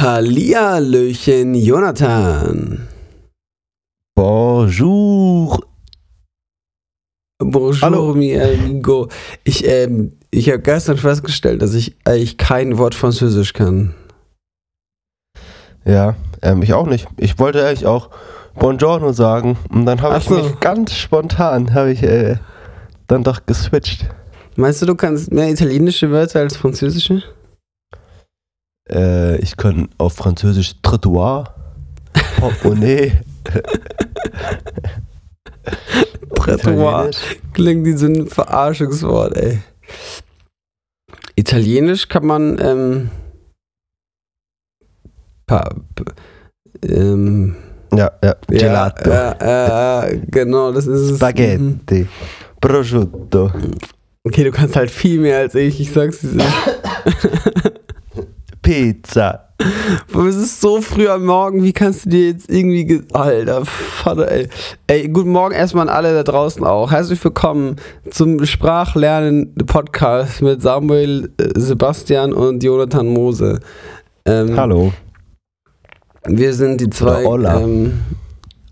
Hallihallöchen, Jonathan. Bonjour. Bonjour, Hallo. mi amigo. Ich, ähm, ich habe gestern festgestellt, dass ich eigentlich kein Wort Französisch kann. Ja, ähm, ich auch nicht. Ich wollte eigentlich auch Buongiorno sagen und dann habe ich so. mich ganz spontan, habe ich äh, dann doch geswitcht. Meinst du, du kannst mehr italienische Wörter als französische? Äh, ich kann auf Französisch Trottoir, Portemonnaie. Trottoir. Italienisch. Klingt wie so ein Verarschungswort, ey. Italienisch kann man, ähm, pa, ähm, Ja, ja, Gelato. Ja, ja, ja, genau, das ist es. Mhm. Spaghetti. Prosciutto. Okay, du kannst halt viel mehr als ich, ich sag's dir. Pizza. Es ist so früh am Morgen, wie kannst du dir jetzt irgendwie. ge- Alter, Vater, ey. Ey, guten Morgen erstmal an alle da draußen auch. Herzlich willkommen zum Sprachlernen Podcast mit Samuel, äh, Sebastian und Jonathan Mose. Ähm, Hallo. Wir sind die zwei. Oder Hola. Ähm,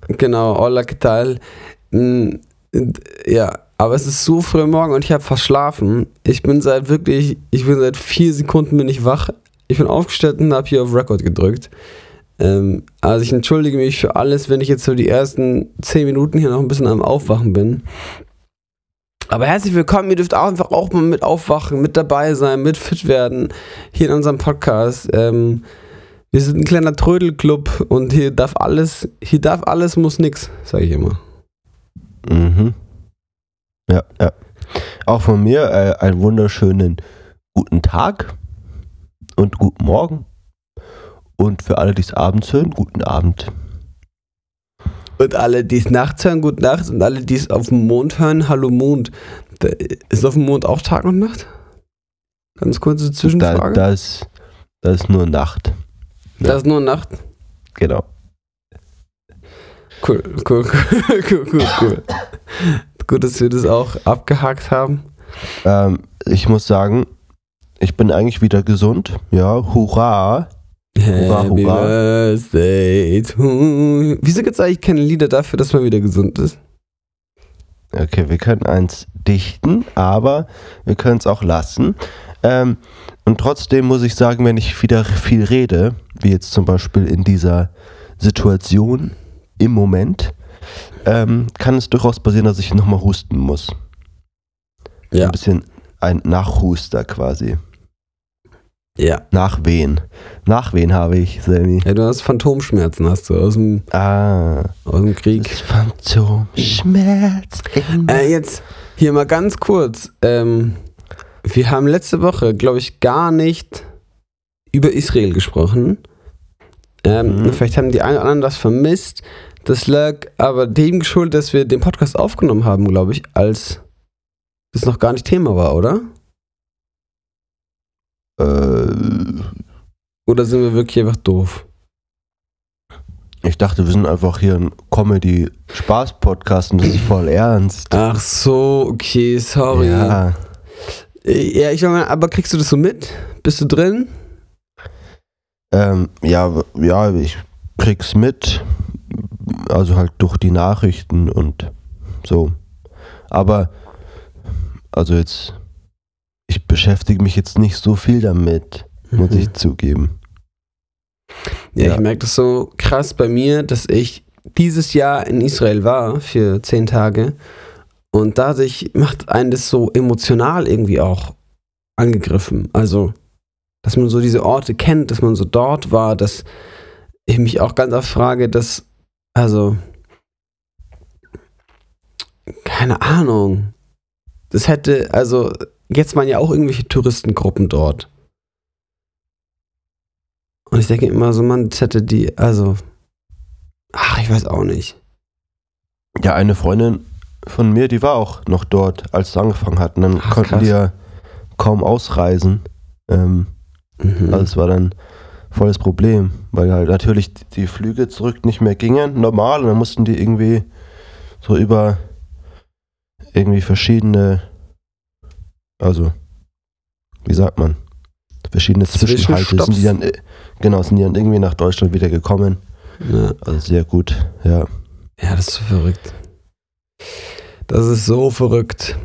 genau, hola, ¿qué tal? Mm, Ja, aber es ist so früh am Morgen und ich habe verschlafen. Ich bin seit wirklich, ich bin seit vier Sekunden bin ich wach. Ich bin aufgestellt und habe hier auf Record gedrückt. Ähm, also ich entschuldige mich für alles, wenn ich jetzt so die ersten zehn Minuten hier noch ein bisschen am Aufwachen bin. Aber herzlich willkommen, ihr dürft auch einfach auch mal mit aufwachen, mit dabei sein, mit fit werden, hier in unserem Podcast. Ähm, wir sind ein kleiner Trödelclub und hier darf alles, hier darf alles, muss nix, sage ich immer. Mhm. Ja, ja. Auch von mir äh, einen wunderschönen guten Tag und guten Morgen. Und für alle, die es abends hören, guten Abend. Und alle, die es nachts hören, gute Nacht. Und alle, die es auf dem Mond hören, hallo Mond. Da, ist auf dem Mond auch Tag und Nacht? Ganz kurze Da, Zwischenfrage. das, das ist nur Nacht. das ist nur Nacht. Genau. Cool, cool, cool, cool, cool, cool. Gut, dass wir das auch abgehakt haben. Ähm, ich muss sagen, ich bin eigentlich wieder gesund. Ja, hurra. Hurra, Happy hurra. Birthday to. Wieso gibt es eigentlich keine Lieder dafür, dass man wieder gesund ist? Okay, wir können eins dichten, aber wir können es auch lassen. Ähm, und trotzdem muss ich sagen, wenn ich wieder viel rede, wie jetzt zum Beispiel in dieser Situation im Moment, ähm, kann es durchaus passieren, dass ich nochmal husten muss. Ja. Ein bisschen ein Nachhuster quasi. Ja. Nachwehen. Nachwehen habe ich, Sammy. ja. Du hast Phantomschmerzen, hast du aus dem, Ah, aus dem Krieg. Phantomschmerz. Äh, jetzt hier mal ganz kurz. Ähm, wir haben letzte Woche, glaube ich, gar nicht über Israel gesprochen. Ähm, Mhm. Vielleicht haben die einen oder anderen das vermisst. Das lag aber dem geschuldet, dass wir den Podcast aufgenommen haben, glaube ich, als das noch gar nicht Thema war, oder? Äh, Oder sind wir wirklich einfach doof? Ich dachte, wir sind einfach hier ein Comedy-Spaß-Podcast und das ist voll ernst. Ach so, okay, sorry. Ja, Äh, Ja, ich meine, aber kriegst du das so mit? Bist du drin? ähm, ja, ja, ich krieg's mit. Also halt durch die Nachrichten und so. Aber, also jetzt, ich beschäftige mich jetzt nicht so viel damit, muss Mhm. ich zugeben. Ja, Ja. ich merke das so krass bei mir, dass ich dieses Jahr in Israel war für zehn Tage und dadurch macht einen das so emotional irgendwie auch angegriffen. Also, dass man so diese Orte kennt, dass man so dort war, dass ich mich auch ganz oft frage, dass, also, keine Ahnung, das hätte, also, jetzt waren ja auch irgendwelche Touristengruppen dort. Und ich denke immer so, man, das hätte die, also, ach, ich weiß auch nicht. Ja, eine Freundin von mir, die war auch noch dort, als es angefangen hat. Und dann Ach, konnten krass. die ja kaum ausreisen. Ähm, Mhm. Also es war dann volles Problem, weil halt natürlich die Flüge zurück nicht mehr gingen, normal, und dann mussten die irgendwie so über irgendwie verschiedene, also, wie sagt man, verschiedene Zwischenhalte sind die dann, äh, genau, sind die dann irgendwie nach Deutschland wieder gekommen. Ja. Also sehr gut, ja. Ja, das ist so verrückt. Das ist so verrückt.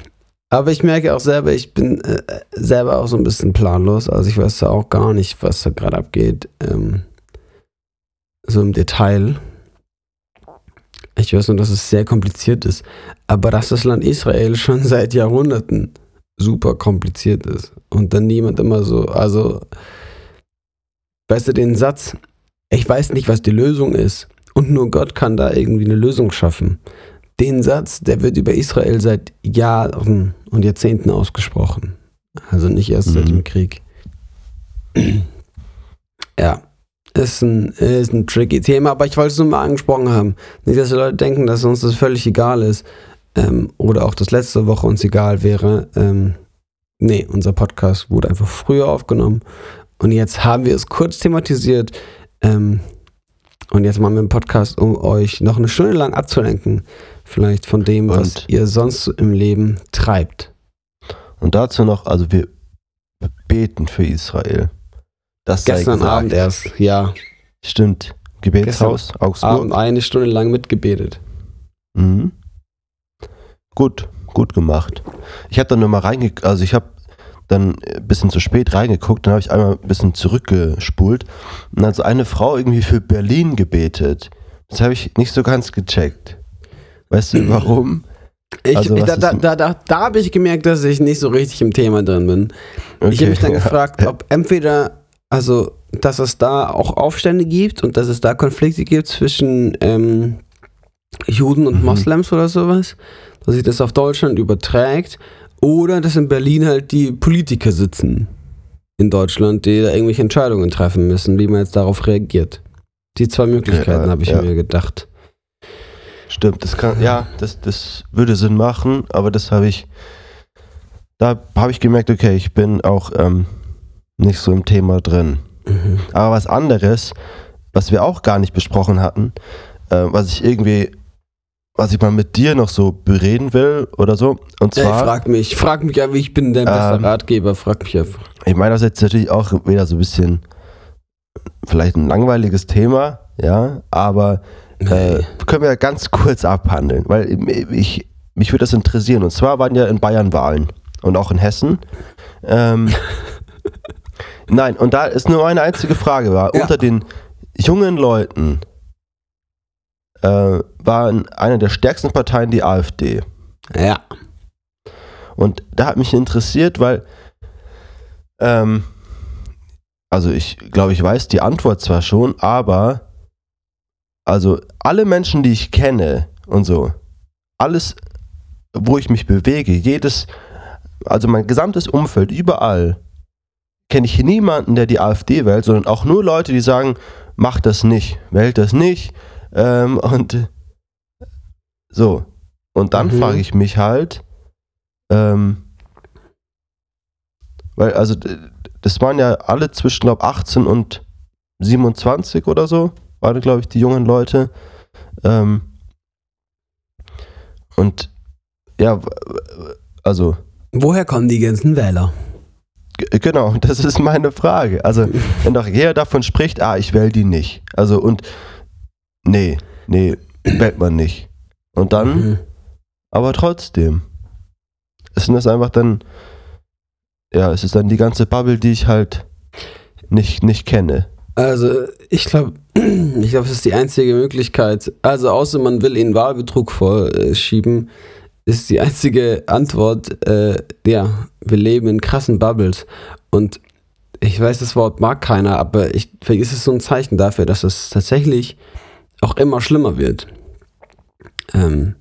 Aber ich merke auch selber, ich bin äh, selber auch so ein bisschen planlos. Also ich weiß da auch gar nicht, was da gerade abgeht. Ähm, so im Detail. Ich weiß nur, dass es sehr kompliziert ist. Aber dass das Land Israel schon seit Jahrhunderten super kompliziert ist. Und dann niemand immer so, also, weißt du, den Satz, ich weiß nicht, was die Lösung ist. Und nur Gott kann da irgendwie eine Lösung schaffen. Den Satz, der wird über Israel seit Jahren und Jahrzehnten ausgesprochen. Also nicht erst mhm. seit dem Krieg. ja, ist ein, ist ein tricky Thema, aber ich wollte es nur mal angesprochen haben. Nicht, dass die Leute denken, dass uns das völlig egal ist. Ähm, oder auch das letzte Woche uns egal wäre. Ähm, nee, unser Podcast wurde einfach früher aufgenommen. Und jetzt haben wir es kurz thematisiert. Ähm, und jetzt machen wir einen Podcast, um euch noch eine Stunde lang abzulenken. Vielleicht von dem, und was ihr sonst im Leben treibt. Und dazu noch, also wir beten für Israel. Das Gestern Abend erst, ja. Stimmt. Gebetshaus, Gestern Augsburg. Abend eine Stunde lang mitgebetet. Mhm. Gut, gut gemacht. Ich habe dann nur mal reingeguckt, also ich habe dann ein bisschen zu spät reingeguckt, dann habe ich einmal ein bisschen zurückgespult und dann so eine Frau irgendwie für Berlin gebetet. Das habe ich nicht so ganz gecheckt. Weißt du warum? Ich, also, da, da, da, da, da habe ich gemerkt, dass ich nicht so richtig im Thema drin bin. Okay, ich habe mich dann ja. gefragt, ob entweder, also, dass es da auch Aufstände gibt und dass es da Konflikte gibt zwischen ähm, Juden und mhm. Moslems oder sowas, dass sich das auf Deutschland überträgt oder dass in Berlin halt die Politiker sitzen in Deutschland, die da irgendwelche Entscheidungen treffen müssen, wie man jetzt darauf reagiert. Die zwei Möglichkeiten ja, habe ich ja. mir gedacht. Stimmt, das kann, ja, das, das würde Sinn machen, aber das habe ich, da habe ich gemerkt, okay, ich bin auch ähm, nicht so im Thema drin. Mhm. Aber was anderes, was wir auch gar nicht besprochen hatten, äh, was ich irgendwie was ich mal mit dir noch so bereden will oder so. Und zwar. Ja, frag mich, frag mich ja, wie ich bin dein bester ähm, Ratgeber, frag mich einfach. Ich meine, das ist jetzt natürlich auch wieder so ein bisschen vielleicht ein langweiliges Thema, ja, aber äh, können wir ganz kurz abhandeln, weil ich, mich würde das interessieren. Und zwar waren ja in Bayern Wahlen und auch in Hessen. Ähm, nein, und da ist nur eine einzige Frage war, ja. unter den jungen Leuten, äh, war eine der stärksten Parteien die AfD. Ja. Und da hat mich interessiert, weil, ähm, also ich glaube, ich weiß die Antwort zwar schon, aber also alle Menschen, die ich kenne und so, alles, wo ich mich bewege, jedes, also mein gesamtes Umfeld, überall, kenne ich niemanden, der die AfD wählt, sondern auch nur Leute, die sagen, mach das nicht, wählt das nicht, ähm, und so. Und dann mhm. frage ich mich halt, ähm, weil, also, das waren ja alle zwischen, glaube 18 und 27 oder so, waren, glaube ich, die jungen Leute. Ähm, und ja, also. Woher kommen die ganzen Wähler? Genau, das ist meine Frage. Also, wenn doch jeder davon spricht, ah, ich wähle die nicht. Also, und nee, nee, wählt man nicht. Und dann, mhm. aber trotzdem, ist das einfach dann, ja, es ist dann die ganze Bubble, die ich halt nicht, nicht kenne. Also, ich glaube, ich glaube, es ist die einzige Möglichkeit. Also, außer man will ihnen Wahlbetrug vorschieben, ist die einzige Antwort, äh, ja, wir leben in krassen Bubbles. Und ich weiß, das Wort mag keiner, aber ich, vielleicht ist es so ein Zeichen dafür, dass es tatsächlich auch immer schlimmer wird. Ähm,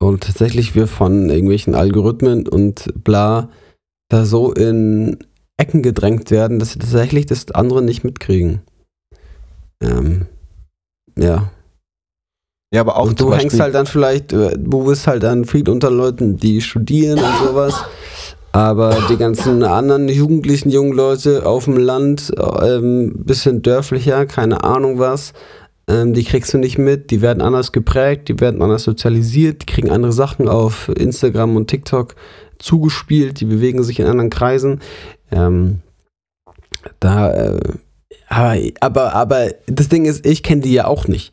und tatsächlich wir von irgendwelchen Algorithmen und bla da so in Ecken gedrängt werden, dass sie tatsächlich das andere nicht mitkriegen. Ähm, ja. Ja, aber auch und du hängst halt dann vielleicht, äh, du bist halt dann viel unter Leuten, die studieren und sowas. Aber die ganzen anderen jugendlichen jungen Leute auf dem Land, ähm, bisschen dörflicher, keine Ahnung was, ähm, die kriegst du nicht mit, die werden anders geprägt, die werden anders sozialisiert, die kriegen andere Sachen auf Instagram und TikTok zugespielt, die bewegen sich in anderen Kreisen. Ähm, Da, äh, aber, aber, aber das Ding ist, ich kenne die ja auch nicht.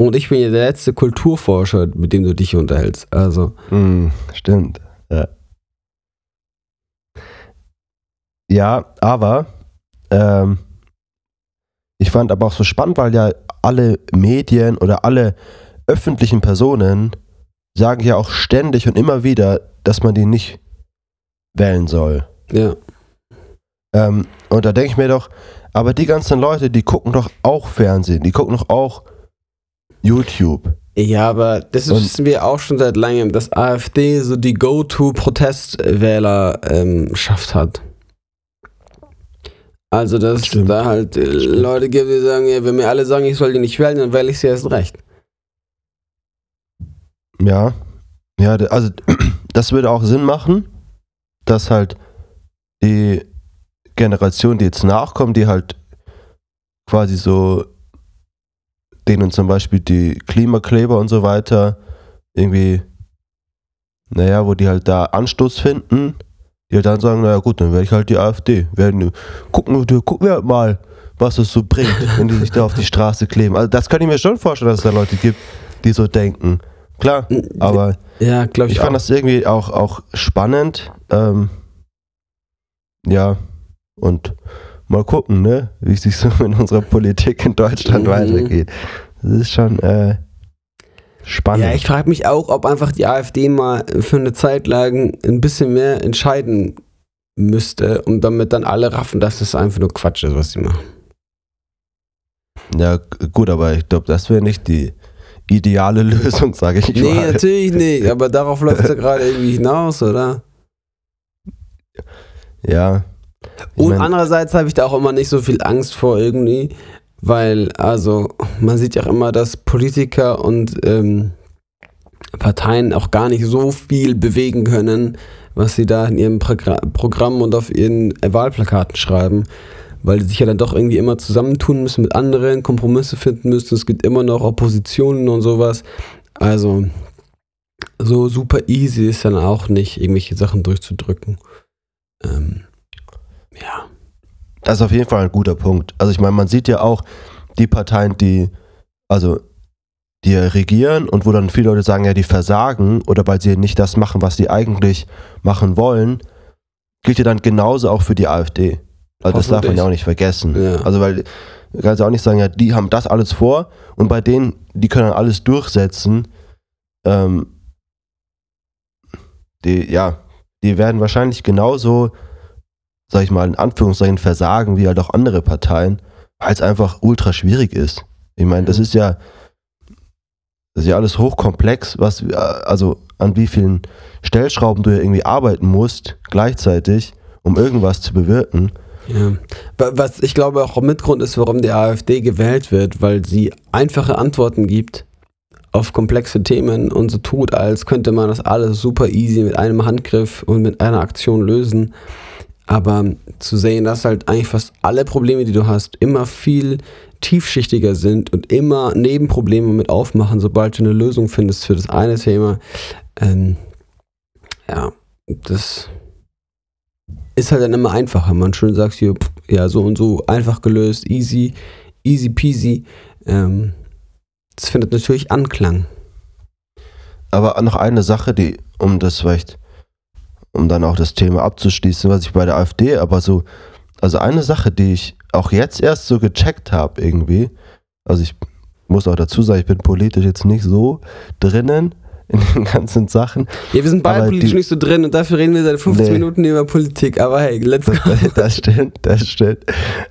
Und ich bin ja der letzte Kulturforscher, mit dem du dich unterhältst. Also. Mm, stimmt. Ja. ja, aber ähm, ich fand aber auch so spannend, weil ja alle Medien oder alle öffentlichen Personen sagen ja auch ständig und immer wieder, dass man die nicht wählen soll. Ja. Ähm, und da denke ich mir doch, aber die ganzen Leute, die gucken doch auch Fernsehen, die gucken doch auch YouTube. Ja, aber das Und- wissen wir auch schon seit langem, dass AfD so die Go-To-Protestwählerschaft hat. Also, dass Stimmt. da halt äh. Leute gibt, die sagen, ja, wenn mir alle sagen, ich soll die nicht wählen, dann wähle ich sie erst recht. Ja. Ja, also das würde auch Sinn machen, dass halt die Generation, die jetzt nachkommt, die halt quasi so denen zum Beispiel die Klimakleber und so weiter irgendwie, naja, wo die halt da Anstoß finden, die halt dann sagen, naja gut, dann werde ich halt die AfD. Werden, gucken, wir- gucken wir halt mal, was es so bringt, wenn die sich da auf die Straße kleben. Also das kann ich mir schon vorstellen, dass es da Leute gibt, die so denken. Klar, aber Ja, ich, ich fand das irgendwie auch, auch spannend. Ähm, ja, und mal gucken, ne, wie es sich so in unserer Politik in Deutschland Mhm. weitergeht. Das ist schon äh, spannend. Ja, ich frage mich auch, ob einfach die AfD mal für eine Zeit lang ein bisschen mehr entscheiden müsste und damit dann alle raffen, dass das einfach nur Quatsch ist, was sie machen. Ja, gut, aber ich glaube, das wäre nicht die ideale Lösung, sage ich Nee, mal. natürlich nicht, aber darauf läuft es ja gerade irgendwie hinaus, oder? Ja. Ich Und mein- andererseits habe ich da auch immer nicht so viel Angst vor irgendwie, weil, also, man sieht ja auch immer, dass Politiker und ähm, Parteien auch gar nicht so viel bewegen können, was sie da in ihrem Progra Programm und auf ihren Wahlplakaten schreiben, weil die sich ja dann doch irgendwie immer zusammentun müssen mit anderen, Kompromisse finden müssen. Es gibt immer noch Oppositionen und sowas. Also, so super easy ist dann auch nicht, irgendwelche Sachen durchzudrücken. Ähm, ja. Das ist auf jeden Fall ein guter Punkt. Also ich meine, man sieht ja auch die Parteien, die, also die regieren und wo dann viele Leute sagen, ja, die versagen oder weil sie nicht das machen, was sie eigentlich machen wollen, gilt ja dann genauso auch für die AfD. Also das darf man ja auch nicht vergessen. Ja. Also weil du kannst ja auch nicht sagen, ja, die haben das alles vor und bei denen, die können alles durchsetzen. Ähm, die, ja, die werden wahrscheinlich genauso, sag ich mal, in Anführungszeichen versagen wie halt auch andere Parteien, weil es einfach ultra schwierig ist. Ich meine, das ist ja, das ist ja alles hochkomplex, was, äh, also an wie vielen Stellschrauben du ja irgendwie arbeiten musst, gleichzeitig, um irgendwas zu bewirken. Ja. Wa- Was ich glaube auch Mitgrund ist, warum die AfD gewählt wird, weil sie einfache Antworten gibt auf komplexe Themen und so tut, als könnte man das alles super easy mit einem Handgriff und mit einer Aktion lösen. Aber zu sehen, dass halt eigentlich fast alle Probleme, die du hast, immer viel tiefschichtiger sind und immer Nebenprobleme mit aufmachen, sobald du eine Lösung findest für das eine Thema. Ähm, ja, das ist halt dann immer einfacher. Man schön sagt hier, ja, so und so, einfach gelöst, easy, easy peasy. Ähm, das findet natürlich Anklang. Aber noch eine Sache, die, um das vielleicht, um dann auch das Thema abzuschließen, was ich bei der AfD, aber so, also eine Sache, die ich auch jetzt erst so gecheckt habe irgendwie, also ich muss auch dazu sagen, ich bin politisch jetzt nicht so drinnen in den ganzen Sachen. Ja, wir sind beide politisch die- nicht so drin und dafür reden wir seit 15 Nee. Minuten über Politik. Aber hey, let's go. Das, das stimmt, das stimmt.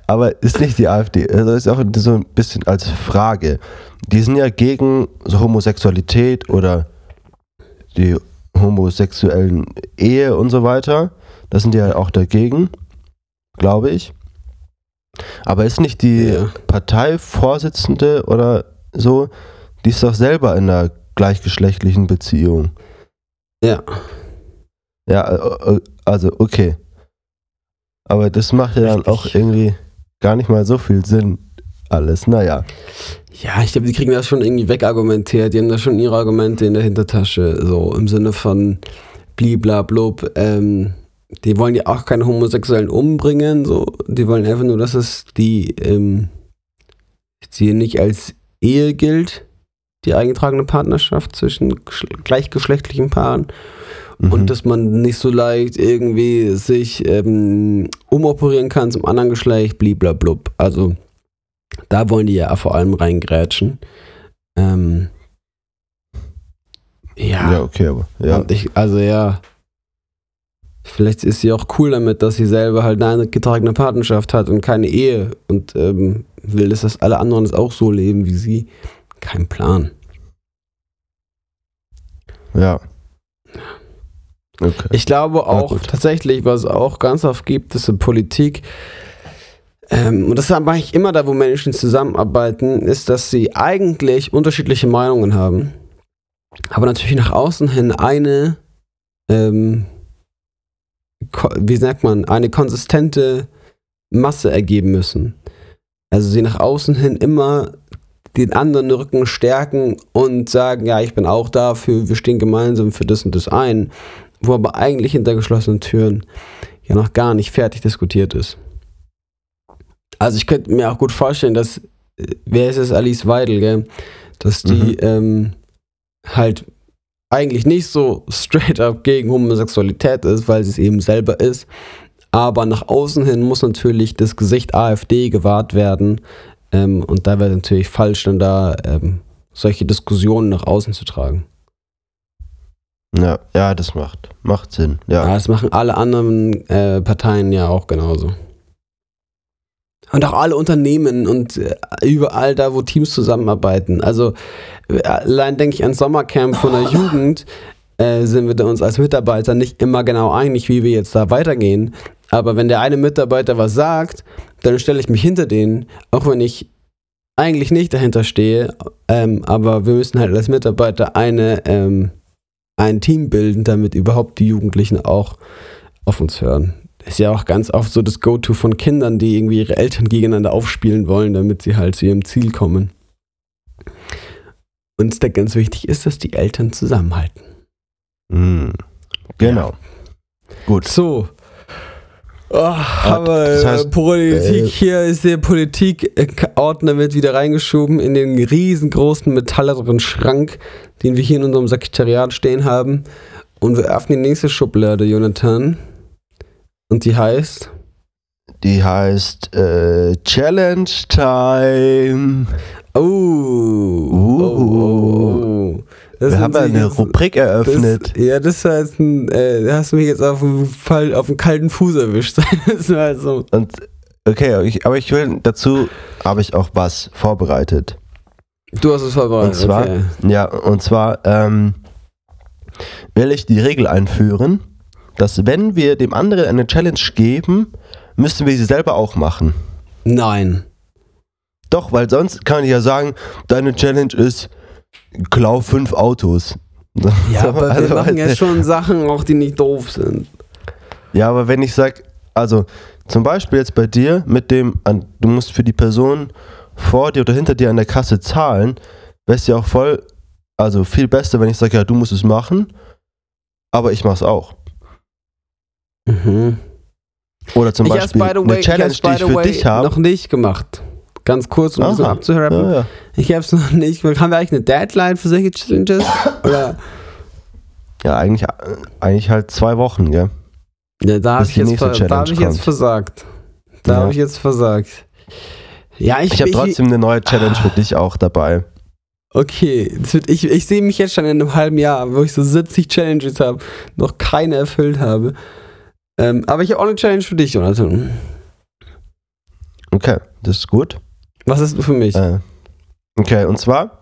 Aber ist nicht die AfD. Also ist auch so ein bisschen als Frage. Die sind ja gegen so Homosexualität oder die homosexuellen Ehe und so weiter. Das sind die ja auch dagegen, glaube ich. Aber ist nicht die Ja. Parteivorsitzende oder so, die ist doch selber in einer gleichgeschlechtlichen Beziehung. Ja. Ja, äh, äh, also okay. Aber das macht ja dann auch irgendwie gar nicht mal so viel Sinn. Alles, naja. Ja, ich glaube, die kriegen das schon irgendwie wegargumentiert. Die haben da schon ihre Argumente in der Hintertasche. So im Sinne von bliblablub. Ähm, die wollen ja auch keine Homosexuellen umbringen, so. Die wollen einfach nur, dass es die, ähm, sie nicht als Ehe gilt, die eingetragene Partnerschaft zwischen gleichgeschlechtlichen Paaren. Mhm. Und dass man nicht so leicht irgendwie sich ähm, umoperieren kann zum anderen Geschlecht, bliblablub. Also da wollen die ja vor allem reingrätschen. Ähm, ja. Ja, okay, aber. Ja. Ich, also ja. Vielleicht ist sie auch cool damit, dass sie selber halt eine getragene Partnerschaft hat und keine Ehe und ähm, will, dass alle anderen es auch so leben wie sie. Kein Plan. Ja. Okay. Ich glaube auch ja, tatsächlich, was es auch ganz oft gibt, ist in Politik, ähm, und das ist eigentlich immer da, wo Menschen zusammenarbeiten, ist, dass sie eigentlich unterschiedliche Meinungen haben. Aber natürlich nach außen hin eine, ähm, wie sagt man, eine konsistente Masse ergeben müssen. Also sie nach außen hin immer den anderen Rücken stärken und sagen, ja, ich bin auch dafür, wir stehen gemeinsam für das und das ein, wo aber eigentlich hinter geschlossenen Türen ja noch gar nicht fertig diskutiert ist. Also ich könnte mir auch gut vorstellen, dass, äh, wer ist es, Alice Weidel, gell? Dass die mhm. ähm, halt eigentlich nicht so straight up gegen Homosexualität ist, weil sie es eben selber ist. Aber nach außen hin muss natürlich das Gesicht AfD gewahrt werden. Ähm, und da wäre natürlich falsch, dann da ähm, solche Diskussionen nach außen zu tragen. Ja, ja, das macht, macht Sinn. Ja. ja das machen alle anderen äh, Parteien ja auch genauso. Und auch alle Unternehmen und äh, überall da, wo Teams zusammenarbeiten. Also äh, allein denke ich an Sommercamp von der Jugend, äh, sind wir uns als Mitarbeiter nicht immer genau einig, wie wir jetzt da weitergehen. Aber wenn der eine Mitarbeiter was sagt, dann stelle ich mich hinter den, auch wenn ich eigentlich nicht dahinter stehe. Ähm, aber wir müssen halt als Mitarbeiter eine, ähm, ein Team bilden, damit überhaupt die Jugendlichen auch auf uns hören ist ja auch ganz oft so das Go-To von Kindern, die irgendwie ihre Eltern gegeneinander aufspielen wollen, damit sie halt zu ihrem Ziel kommen. Und da ganz wichtig ist, dass die Eltern zusammenhalten. Mm, genau. Ja. Gut. So. Oh, aber das heißt, Politik, äh, hier ist der Politikordner wird wieder reingeschoben in den riesengroßen metalleren Schrank, den wir hier in unserem Sekretariat stehen haben. Und wir öffnen die nächste Schublade, Jonathan. Und die heißt? Die heißt äh, Challenge Time. Oh. Uh. oh, oh, oh. Wir haben ja eine Rubrik eröffnet. Das, ja, das war jetzt ein, äh, hast du mich jetzt auf dem, Fall, auf dem kalten Fuß erwischt. das war so. Und, okay, ich, aber ich will, dazu habe ich auch was vorbereitet. Du hast es vorbereitet, und zwar, okay. Ja, und zwar ähm, will ich die Regel einführen, dass wenn wir dem anderen eine Challenge geben, müssen wir sie selber auch machen. Nein. Doch, weil sonst kann ich ja sagen, deine Challenge ist, klau fünf Autos. Ja, aber also, wir machen ja schon Sachen auch, die nicht doof sind. Ja, aber wenn ich sage, also zum Beispiel jetzt bei dir mit dem, du musst für die Person vor dir oder hinter dir an der Kasse zahlen, wäre es ja auch voll, also viel besser, wenn ich sage, ja, du musst es machen, aber ich mach's auch. Mhm. Oder zum ich Beispiel way, eine Challenge, ich die ich für dich habe. noch nicht gemacht. Ganz kurz, um das abzuhören. Ja, ja. Ich habe es noch nicht. Haben wir eigentlich eine Deadline für solche Challenges? Oder? Ja, eigentlich, eigentlich halt zwei Wochen, gell? Ja, da habe ich, jetzt, hab ich jetzt versagt. Da ja. habe ich jetzt versagt. Ja, ich, ich habe trotzdem eine neue Challenge ah. für dich auch dabei. Okay, ich, ich sehe mich jetzt schon in einem halben Jahr, wo ich so 70 Challenges habe, noch keine erfüllt habe. Ähm, aber ich habe auch eine Challenge für dich, Jonathan. Okay, das ist gut. Was du für mich? Äh, okay, und zwar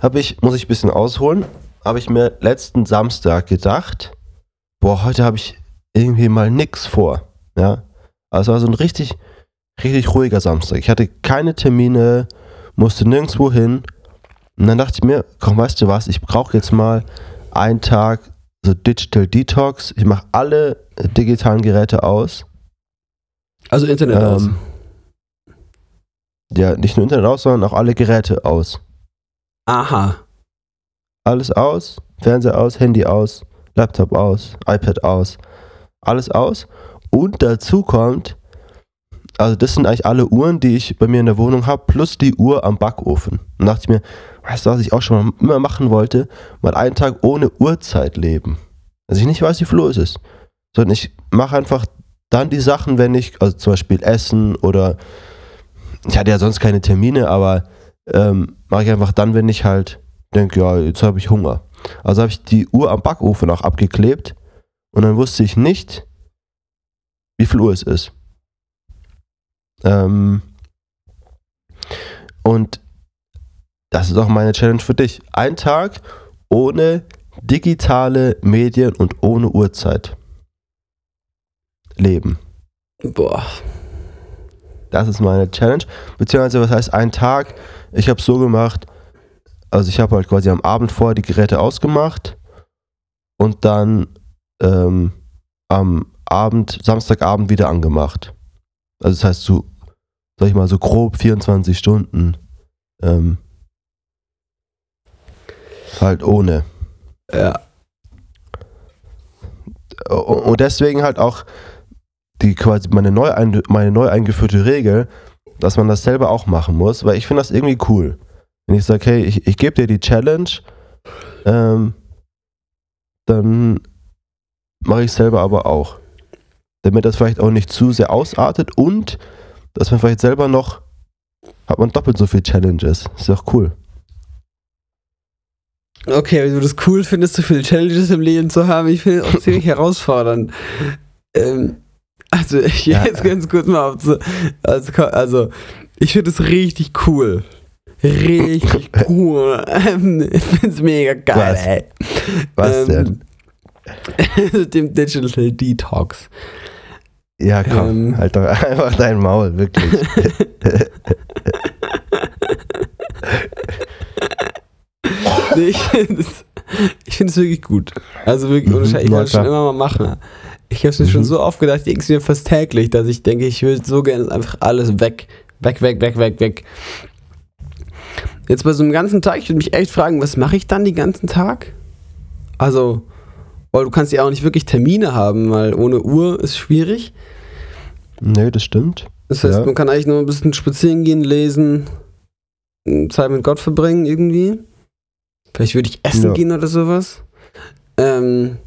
habe ich, muss ich ein bisschen ausholen, habe ich mir letzten Samstag gedacht, boah, heute habe ich irgendwie mal nichts vor. Ja, also war so ein richtig, richtig ruhiger Samstag. Ich hatte keine Termine, musste nirgendwo hin. Und dann dachte ich mir, komm, weißt du was, ich brauche jetzt mal einen Tag so Digital Detox. Ich mache alle digitalen Geräte aus. Also Internet ähm, aus. Ja, nicht nur Internet aus, sondern auch alle Geräte aus. Aha. Alles aus, Fernseher aus, Handy aus, Laptop aus, iPad aus. alles aus. Und dazu kommt, also das sind eigentlich alle Uhren, die ich bei mir in der Wohnung habe, plus die Uhr am Backofen. Und dachte ich mir, weißt du, was ich auch schon mal immer machen wollte? Mal einen Tag ohne Uhrzeit leben. Dass ich nicht weiß, wie viel Uhr es ist. Sondern ich mache einfach dann die Sachen, wenn ich, also zum Beispiel Essen oder ich hatte ja sonst keine Termine, aber ähm, mache ich einfach dann, wenn ich halt denke, ja, jetzt habe ich Hunger. Also habe ich die Uhr am Backofen auch abgeklebt und dann wusste ich nicht, wie viel Uhr es ist. Ähm, und das ist auch meine Challenge für dich. Ein Tag ohne digitale Medien und ohne Uhrzeit. Leben. Boah. Das ist meine Challenge. Beziehungsweise, was heißt ein Tag? Ich habe es so gemacht, also ich habe halt quasi am Abend vorher die Geräte ausgemacht und dann ähm, am Abend, Samstagabend wieder angemacht. Also das heißt so, sag ich mal, so grob 24 Stunden ähm, halt ohne. Ja. Und deswegen halt auch die quasi meine neu, ein, meine neu eingeführte Regel, dass man das selber auch machen muss, weil ich finde das irgendwie cool. Wenn ich sage, hey, ich, ich gebe dir die Challenge, ähm, dann mache ich selber aber auch. Damit das vielleicht auch nicht zu sehr ausartet und dass man vielleicht selber noch, hat man doppelt so viel Challenges. Ist doch cool. Okay, wenn du das cool findest, so viele Challenges im Leben zu haben, ich finde es auch ziemlich herausfordernd. Ähm, also, ich ja. jetzt ganz kurz mal auf so, also, also ich finde es richtig cool. Richtig cool. ich finde es mega geil, Was? ey. Was ähm, denn? Dem Digital Detox. Ja, komm, ähm, halt doch einfach dein Maul, wirklich. nee, ich finde es find wirklich gut. Also wirklich, mhm, ich wollte es schon immer mal machen. Ich habe es mir mhm. schon so oft gedacht, ich denke es mir fast täglich, dass ich denke, ich will so gerne einfach alles weg. Weg, weg, weg, weg, weg. Jetzt bei so einem ganzen Tag, ich würde mich echt fragen, was mache ich dann den ganzen Tag? Also, weil du kannst ja auch nicht wirklich Termine haben, weil ohne Uhr ist schwierig. Nee, das stimmt. Das heißt, ja. man kann eigentlich nur ein bisschen spazieren gehen, lesen, Zeit mit Gott verbringen irgendwie. Vielleicht würde ich essen ja. gehen oder sowas. Ähm,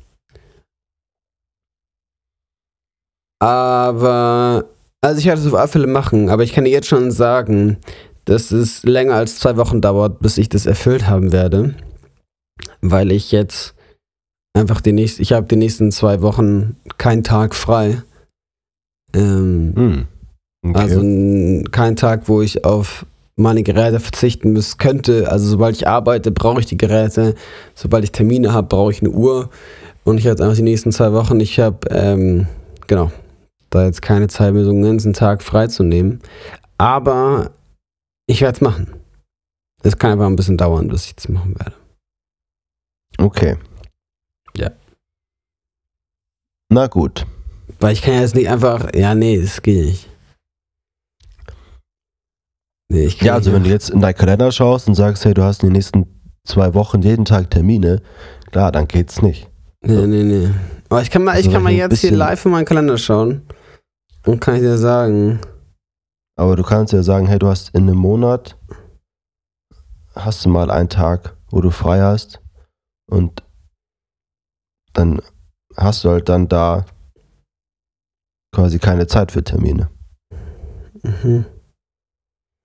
aber, also ich werde es auf alle Fälle machen, aber ich kann dir jetzt schon sagen, dass es länger als zwei Wochen dauert, bis ich das erfüllt haben werde. Weil ich jetzt einfach die nächsten, ich habe die nächsten zwei Wochen keinen Tag frei. Ähm, hm. okay. Also kein Tag, wo ich auf meine Geräte verzichten muss, könnte. Also sobald ich arbeite, brauche ich die Geräte. Sobald ich Termine habe, brauche ich eine Uhr. Und ich habe einfach die nächsten zwei Wochen, ich habe, ähm, genau, da jetzt keine Zeit mehr, so einen ganzen Tag freizunehmen. Aber ich werde es machen. Es kann einfach ein bisschen dauern, bis ich es machen werde. Okay. Ja. Na gut. Weil ich kann ja jetzt nicht einfach, ja, nee, das geht nicht. Nee, ja, also wenn du jetzt in deinen Kalender schaust und sagst, hey, du hast in den nächsten zwei Wochen jeden Tag Termine, klar, dann geht's nicht. Nee, nee, nee. Aber ich kann mal, also ich kann mal jetzt hier live in meinen Kalender schauen und kann ich dir sagen. Aber du kannst ja sagen, hey, du hast in einem Monat, hast du mal einen Tag, wo du frei hast und dann hast du halt dann da quasi keine Zeit für Termine. Mhm.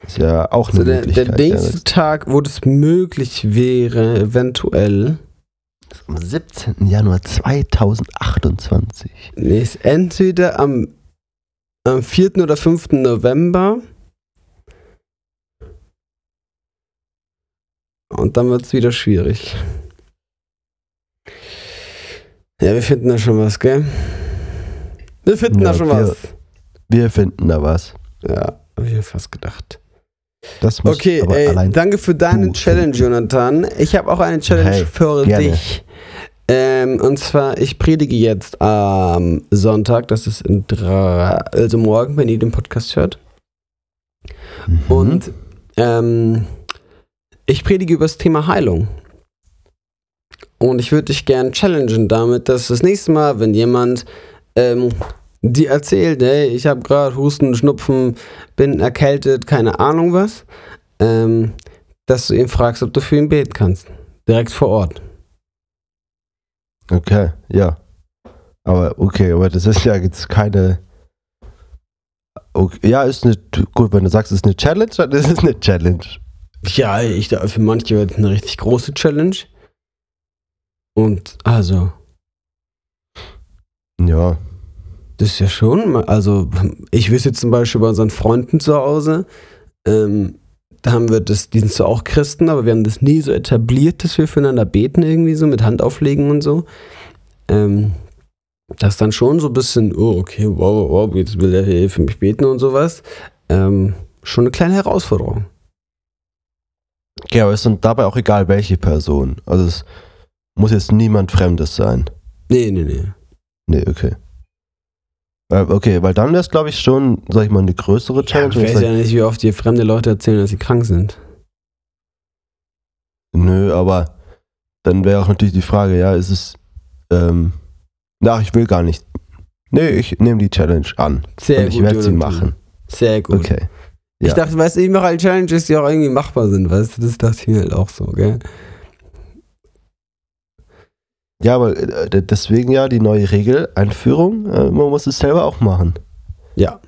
Ist ja auch eine also der, Möglichkeit. Der nächste ja, Tag, wo das möglich wäre, eventuell. Ist am 17. Januar 2028. Nee, ist entweder am, am 4. oder 5. November. Und dann wird es wieder schwierig. Ja, wir finden da schon was, gell? Wir finden ja, da schon wir, was. Wir finden da was. Ja, habe ich mir fast gedacht. Das muss okay, ey, danke für deine Challenge, Jonathan. Ich habe auch eine Challenge hey, für gerne. dich. Ähm, und zwar, ich predige jetzt am Sonntag, das ist in drei, also morgen, wenn ihr den Podcast hört. Mhm. Und ähm, ich predige über das Thema Heilung. Und ich würde dich gerne challengen damit, dass das nächste Mal, wenn jemand ähm, die erzählt, hey, ich habe gerade Husten, Schnupfen, bin erkältet, keine Ahnung was, ähm, dass du ihn fragst, ob du für ihn beten kannst. Direkt vor Ort. Okay, ja. Aber okay, aber das ist ja jetzt keine. Okay, ja, ist eine. Gut, wenn du sagst, es ist eine Challenge, dann ist es eine Challenge. Ja, ich da für manche wird es eine richtig große Challenge. Und also, Ja. Das ist ja schon, also ich wüsste jetzt zum Beispiel bei unseren Freunden zu Hause, ähm, da haben wir das, die sind zwar auch Christen, aber wir haben das nie so etabliert, dass wir füreinander beten irgendwie so mit Handauflegen und so. Ähm, das ist dann schon so ein bisschen, oh, okay, wow, wow, wow, jetzt will er hier für mich beten und sowas. Ähm, schon eine kleine Herausforderung. Ja, aber es ist dabei auch egal, welche Person. Also es muss jetzt niemand Fremdes sein. Nee, nee, nee. Nee, okay. Äh, Okay, weil dann wäre es, glaube ich, schon, sag ich mal, eine größere Ja, Challenge. ich wenn ich weiß ja nicht, wie oft dir fremde Leute erzählen, dass sie krank sind. Nö, aber dann wäre auch natürlich die Frage, ja, ist es, ähm, ach, ich will gar nicht. Nee, ich nehme die Challenge an. Sehr und ich gut, werde sie machen. Sehr gut. Okay. Ich Ja. dachte, weißt du, ich mache halt Challenges, die auch irgendwie machbar sind, weißt du? Das dachte ich mir halt auch so, gell? Ja, aber äh, deswegen ja die neue Regel, Einführung, äh, man muss es selber auch machen. Ja.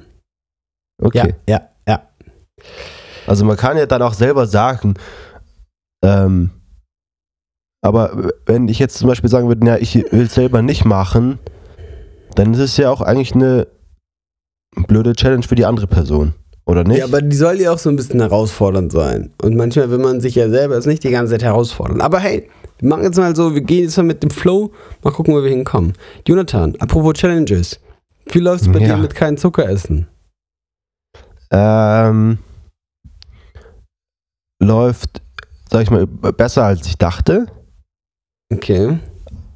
Okay. Ja, ja, ja. Also man kann ja dann auch selber sagen, ähm, aber wenn ich jetzt zum Beispiel sagen würde, ja, ich will es selber nicht machen, dann ist es ja auch eigentlich eine blöde Challenge für die andere Person, oder nicht? Ja, aber die soll ja auch so ein bisschen herausfordernd sein. Und manchmal will man sich ja selber jetzt nicht die ganze Zeit herausfordern. Aber hey, wir machen jetzt mal so, wir gehen jetzt mal mit dem Flow, mal gucken, wo wir hinkommen. Jonathan, apropos Challenges. Wie läuft es bei Ja. dir mit kein Zucker essen? ähm, läuft, sag ich mal, besser als ich dachte. Okay.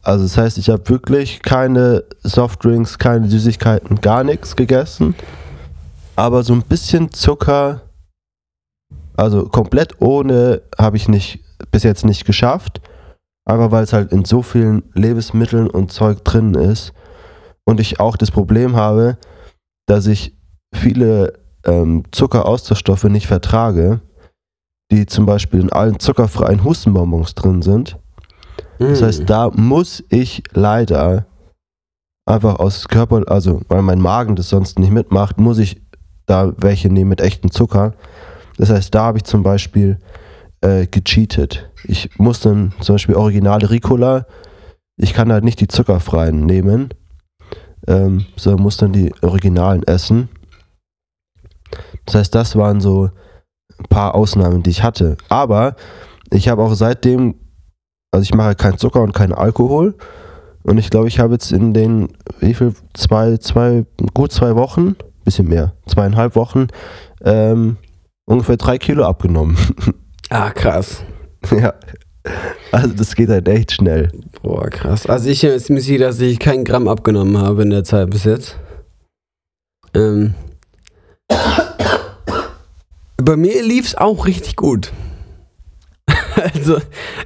Also das heißt, ich habe wirklich keine Softdrinks, keine Süßigkeiten, gar nichts gegessen. Aber so ein bisschen Zucker, also komplett ohne, habe ich nicht bis jetzt nicht geschafft. Einfach weil es halt in so vielen Lebensmitteln und Zeug drin ist. Und ich auch das Problem habe, dass ich viele ähm, Zuckeraustauschstoffe nicht vertrage, die zum Beispiel in allen zuckerfreien Hustenbonbons drin sind. Das heißt, Mm. da muss ich leider einfach aus Körper, also weil mein Magen das sonst nicht mitmacht, muss ich da welche nehmen mit echtem Zucker. Das heißt, da habe ich zum Beispiel äh, gecheatet. Ich muss dann zum Beispiel originale Ricola, ich kann halt nicht die zuckerfreien nehmen, ähm, sondern muss dann die originalen essen. Das heißt, das waren so ein paar Ausnahmen, die ich hatte. Aber ich habe auch seitdem also ich mache keinen Zucker und keinen Alkohol. Und ich glaube, ich habe jetzt in den, wie viel, zwei, zwei, gut zwei Wochen, bisschen mehr, zweieinhalb Wochen, ähm, ungefähr drei Kilo abgenommen. Ah, krass. ja. Also das geht halt echt schnell. Boah, krass. Also ich mir ziemlich sicher, dass ich kein Gramm abgenommen habe in der Zeit bis jetzt. Ähm. Bei mir lief es auch richtig gut. Also,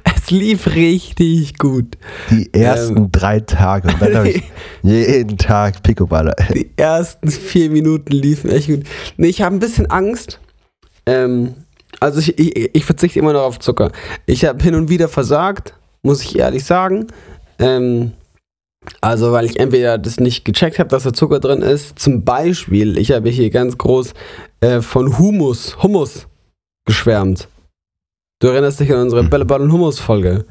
es lief richtig gut. Die ersten drei Tage. Und dann habe ich jeden Tag Picoballer. Die ersten vier Minuten liefen echt gut. Nee, ich habe ein bisschen Angst. Ähm, also ich, ich, ich verzichte immer noch auf Zucker. Ich habe hin und wieder versagt, muss ich ehrlich sagen. Ähm, also weil ich entweder das nicht gecheckt habe, dass da Zucker drin ist. Zum Beispiel, ich habe hier ganz groß äh, von Humus, Hummus geschwärmt. Du erinnerst dich an unsere Mhm. Bälleball und Hummus Folge.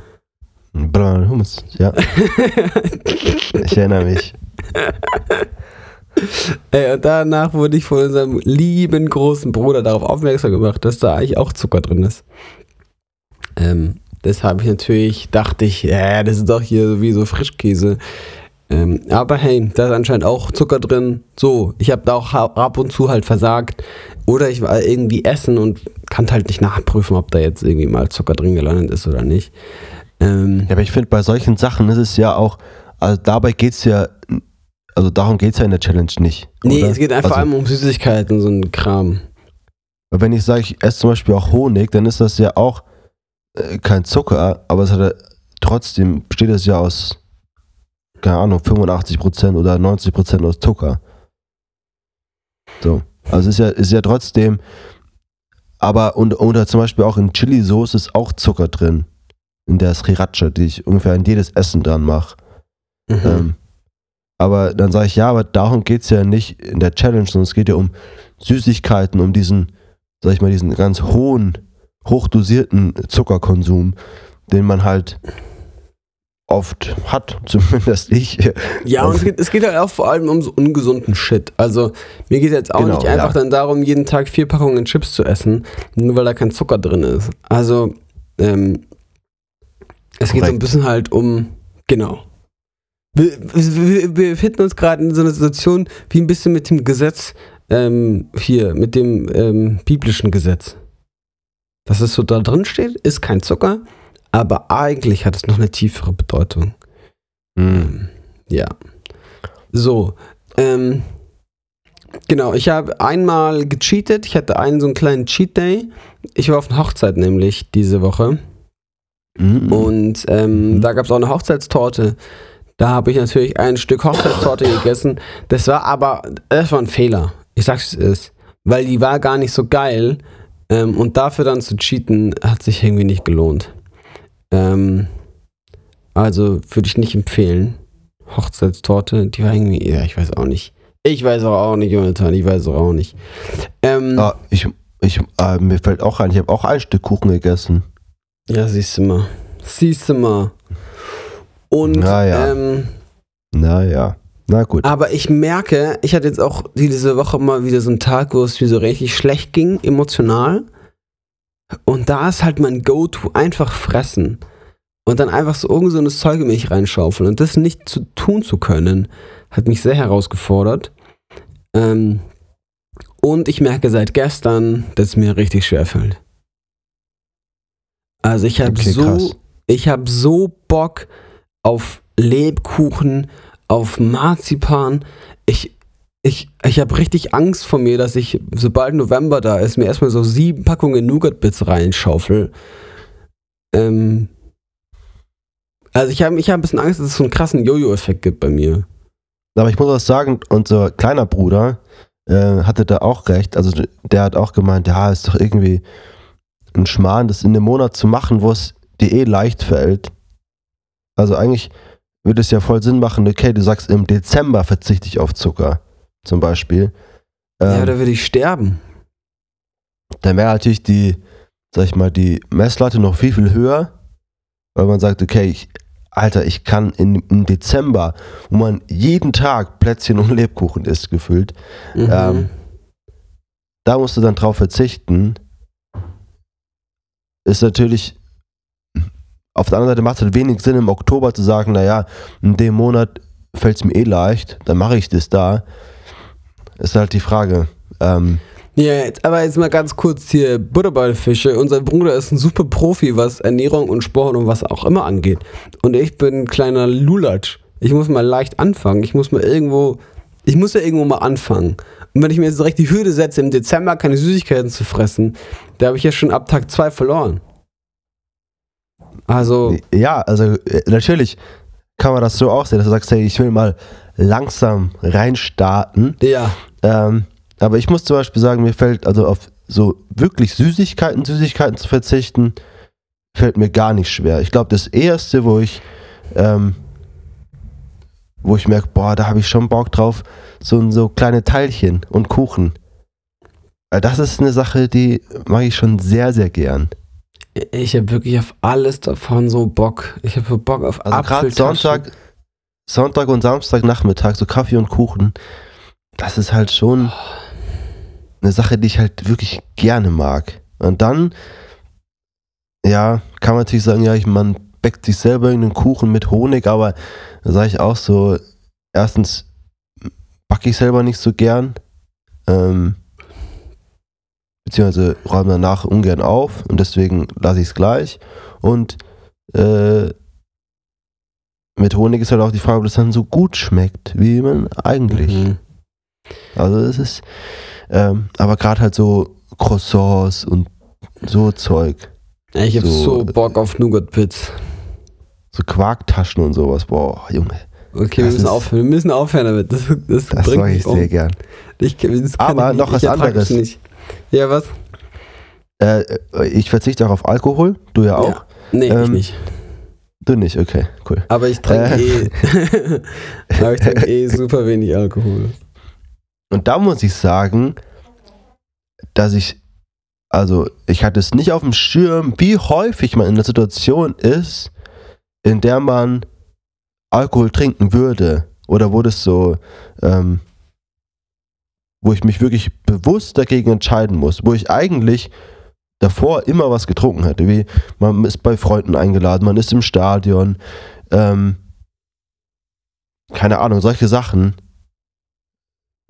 Bra- Hummus, ja. Ich erinnere mich. Ey, und danach wurde ich von unserem lieben großen Bruder darauf aufmerksam gemacht, dass da eigentlich auch Zucker drin ist. Ähm, das habe ich natürlich, dachte ich, ja, das ist doch hier wie so Frischkäse. Ähm, aber hey, da ist anscheinend auch Zucker drin. So, ich habe da auch ab und zu halt versagt. Oder ich war irgendwie essen und kann halt nicht nachprüfen, ob da jetzt irgendwie mal Zucker drin gelandet ist oder nicht. Ähm, Ja, aber ich finde, bei solchen Sachen ist es ja auch, also dabei geht es ja, also darum geht es ja in der Challenge nicht. nee, oder? es geht einfach also, allem um Süßigkeiten, so ein Kram. Wenn ich sage, ich esse zum Beispiel auch Honig, dann ist das ja auch äh, kein Zucker, aber es hat ja, trotzdem besteht es ja aus keine Ahnung, 85% oder 90% aus Zucker. So. Also ist ja, ist ja trotzdem, aber und, oder zum Beispiel auch in Chili-Soße ist auch Zucker drin. In der Sriracha, die ich ungefähr in jedes Essen dran mache. Mhm. Ähm, aber dann sage ich, ja, aber darum geht es ja nicht in der Challenge, sondern es geht ja um Süßigkeiten, um diesen, sag ich mal, diesen ganz hohen, hochdosierten Zuckerkonsum, den man halt oft hat, zumindest ich. Ja, und es geht, es geht halt auch vor allem um so ungesunden Shit. Also mir geht jetzt auch Genau, nicht einfach ja. dann darum, jeden Tag vier Packungen Chips zu essen, nur weil da kein Zucker drin ist. Also ähm, es geht so ein Korrekt. bisschen halt um, genau. Wir, wir, wir befinden uns gerade in so einer Situation wie ein bisschen mit dem Gesetz ähm, hier, mit dem ähm, biblischen Gesetz. Dass es so da drin steht, ist kein Zucker, aber eigentlich hat es noch eine tiefere Bedeutung. Hm. Ja. So. Ähm, genau, ich habe einmal gecheatet. Ich hatte einen so einen kleinen Cheat Day. Ich war auf einer Hochzeit nämlich diese Woche. Mhm. Und ähm, Mhm. da gab es auch eine Hochzeitstorte. Da habe ich natürlich ein Stück Hochzeitstorte gegessen. Das war aber, das war ein Fehler. Ich sag's es ist. Weil die war gar nicht so geil. Ähm, und dafür dann zu cheaten, hat sich irgendwie nicht gelohnt. Ähm, also würde ich nicht empfehlen. Hochzeitstorte, die war irgendwie, ja, ich weiß auch nicht. Ich weiß auch, auch nicht, Jonathan, ich weiß auch, auch nicht. Ähm, Ah, ich, ich, äh, mir fällt auch ein, ich habe auch ein Stück Kuchen gegessen. Ja, siehst du mal. Siehst du mal. Und, Na ja. ähm, Naja, na gut. aber ich merke, ich hatte jetzt auch diese Woche mal wieder so einen Tag, wo es mir so richtig schlecht ging, emotional. Und da ist halt mein Go-To einfach fressen. Und dann einfach so ein Zeug in mich reinschaufeln. Und das nicht zu tun zu können, hat mich sehr herausgefordert. Ähm, und ich merke seit gestern, dass es mir richtig schwer fällt. Also ich habe Okay, so, krass. ich habe so Bock auf Lebkuchen, auf Marzipan. Ich, ich, ich habe richtig Angst vor mir, dass ich, sobald November da ist, mir erstmal so sieben Packungen Nougat-Bits reinschaufel. Ähm, also ich habe ich hab ein bisschen Angst, dass es so einen krassen Jojo-Effekt gibt bei mir. Aber ich muss auch sagen, unser kleiner Bruder äh, hatte da auch recht. Also der hat auch gemeint, ja, ist doch irgendwie ein Schmarrn, das in einem Monat zu machen, wo es dir eh leicht fällt. Also eigentlich würde es ja voll Sinn machen, okay, du sagst, im Dezember verzichte ich auf Zucker, zum Beispiel. ja, Ähm, da würde ich sterben. dann wäre natürlich die, sag ich mal, die Messlatte noch viel, viel höher, weil man sagt, okay, ich, Alter, ich kann in, im Dezember, wo man jeden Tag Plätzchen und Lebkuchen isst, gefüllt, Mhm. ähm, da musst du dann drauf verzichten. Ist natürlich, auf der anderen Seite macht es halt wenig Sinn, im Oktober zu sagen, naja, in dem Monat fällt es mir eh leicht, dann mache ich das da. Ist halt die Frage. Ähm, Ja, jetzt, aber jetzt mal ganz kurz hier Butterballfische. Unser Bruder ist ein super Profi, was Ernährung und Sport und was auch immer angeht. Und ich bin ein kleiner Lulatsch. Ich muss mal leicht anfangen. Ich muss mal irgendwo, ich muss ja irgendwo mal anfangen. Und wenn ich mir jetzt direkt die Hürde setze, im Dezember keine Süßigkeiten zu fressen, da habe ich ja schon ab Tag 2 verloren. Also, Ja, also äh, natürlich kann man das so auch sehen, dass du sagst, hey, ich will mal langsam reinstarten. ja. Ähm, aber ich muss zum Beispiel sagen, mir fällt also auf so wirklich Süßigkeiten, Süßigkeiten zu verzichten, fällt mir gar nicht schwer. Ich glaube, das erste, wo ich, ähm, wo ich merke, boah, da habe ich schon Bock drauf, so, so kleine Teilchen und Kuchen. Äh, Das ist eine Sache, die mag ich schon sehr, sehr gern. Ich habe wirklich auf alles davon so Bock. Ich habe Bock auf Also gerade. Sonntag, Sonntag und Samstagnachmittag, so Kaffee und Kuchen, das ist halt schon eine Sache, die ich halt wirklich gerne mag. Und dann, ja, kann man natürlich sagen, ja, ich, man bäckt sich selber irgendeinen Kuchen mit Honig, aber da sage ich auch so, erstens backe ich selber nicht so gern, ähm, beziehungsweise räume danach ungern auf und deswegen lasse ich es gleich. Und äh, mit Honig ist halt auch die Frage, ob das dann so gut schmeckt, wie man eigentlich. Mhm. Also es ist, ähm, aber gerade halt so Croissants und so Zeug, Ich habe So, so Bock auf Nougat-Bits. so Quarktaschen und sowas, boah, Junge, Okay, wir müssen, aufhören. wir müssen aufhören damit. Das, das, Das mich ich um. sehr gern. Ich, Aber noch was anderes. es Nicht. Ja, was? Äh, ich verzichte auch auf Alkohol. Du ja auch. Ja. Nee, ich Ähm, nicht. Du nicht, okay, cool. Aber ich trinke Äh. eh. Aber ich trinke eh super wenig Alkohol. Und da muss ich sagen, dass ich, also ich hatte es nicht auf dem Schirm, wie häufig man in der Situation ist, in der man Alkohol trinken würde. Oder wo das so, ähm, wo ich mich wirklich bewusst dagegen entscheiden muss, wo ich eigentlich davor immer was getrunken hätte. Wie man ist bei Freunden eingeladen, man ist im Stadion, ähm, keine Ahnung, solche Sachen.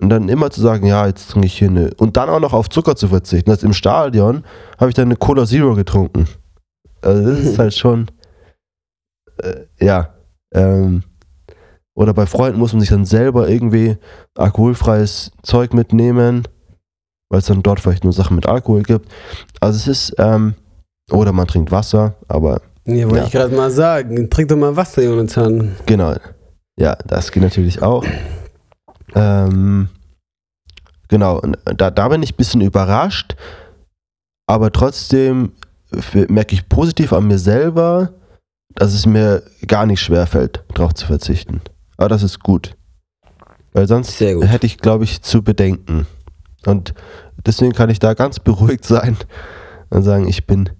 Und dann immer zu sagen, ja, jetzt trinke ich hier eine. Und dann auch noch auf Zucker zu verzichten. Das im Stadion habe ich dann eine Cola Zero getrunken. Also das ist halt schon, äh, ja. Ähm, oder bei Freunden muss man sich dann selber irgendwie alkoholfreies Zeug mitnehmen, weil es dann dort vielleicht nur Sachen mit Alkohol gibt. Also es ist, ähm, oder man trinkt Wasser, aber Ja, wollte Ja. ich gerade mal sagen. Trink doch mal Wasser, Jonathan. Genau. Ja, das geht natürlich auch. Ähm, genau, und da, da bin ich ein bisschen überrascht, aber trotzdem merke ich positiv an mir selber, dass es mir gar nicht schwer fällt, darauf zu verzichten. Aber das ist gut. Weil sonst gut. hätte ich, glaube ich, zu bedenken. Und deswegen kann ich da ganz beruhigt sein und sagen, ich bin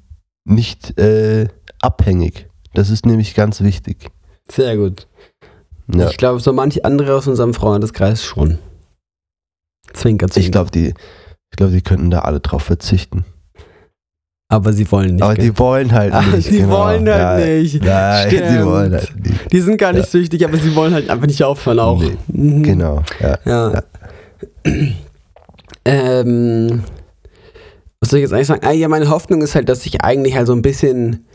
nicht äh, abhängig. Das ist nämlich ganz wichtig. Sehr gut. Ja. Ich glaube, so manche andere aus unserem Freundeskreis schon. Zwinker, zwinker. Ich glaube, die, ich glaube, die könnten da alle drauf verzichten. Aber sie wollen nicht. Aber gell? die wollen halt Ah, nicht. sie genau. wollen halt ja, nicht. Nein, sie Stimmt. wollen halt nicht. Die sind gar nicht süchtig, aber sie wollen halt einfach nicht aufhören auch. Nee, Mhm. Genau. Ja. Ja. Ja. ähm, was soll ich jetzt eigentlich sagen? Ah, ja, meine Hoffnung ist halt, dass ich eigentlich halt so ein bisschen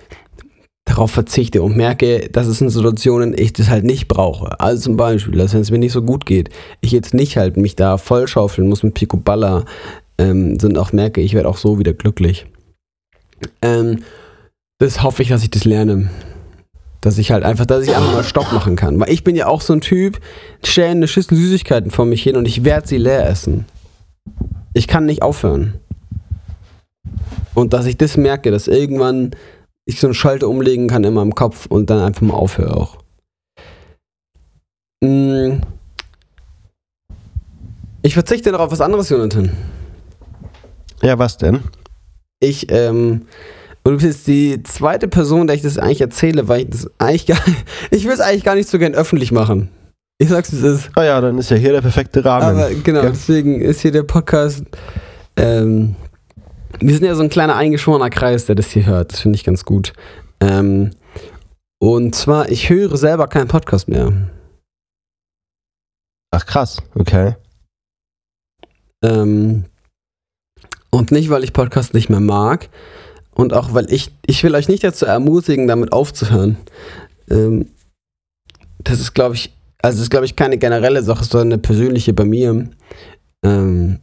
darauf verzichte und merke, dass es in Situationen ich das halt nicht brauche. Also zum Beispiel, dass wenn es mir nicht so gut geht, ich jetzt nicht halt mich da vollschaufeln muss mit Picoballa, ähm, sondern auch merke, ich werde auch so wieder glücklich. Ähm, das hoffe ich, dass ich das lerne. Dass ich halt einfach, dass ich einfach mal Stopp machen kann. Weil ich bin ja auch so ein Typ, stelle eine Schüssel Süßigkeiten vor mich hin und ich werde sie leer essen. Ich kann nicht aufhören. Und dass ich das merke, dass irgendwann ich so einen Schalter umlegen kann in meinem Kopf und dann einfach mal aufhöre auch. Mm. Ich verzichte darauf was anderes, Jonathan. ja, was denn? Ich, ähm, und du bist jetzt die zweite Person, der ich das eigentlich erzähle, weil ich das eigentlich gar ich will es eigentlich gar nicht so gern öffentlich machen. Ich sag's, wie es ist. Ah ja, dann ist ja hier der perfekte Rahmen. Aber genau, Gell? deswegen ist hier der Podcast. Ähm, wir sind ja so ein kleiner eingeschworener Kreis, der das hier hört. Das finde ich ganz gut. Ähm, und zwar, ich höre selber keinen Podcast mehr. Ach krass, okay. Ähm, und nicht, weil ich Podcast nicht mehr mag. Und auch, weil ich, ich will euch nicht dazu ermutigen, damit aufzuhören. Ähm, das ist, glaube ich, also ist, glaube ich, keine generelle Sache, sondern eine persönliche bei mir. Ähm,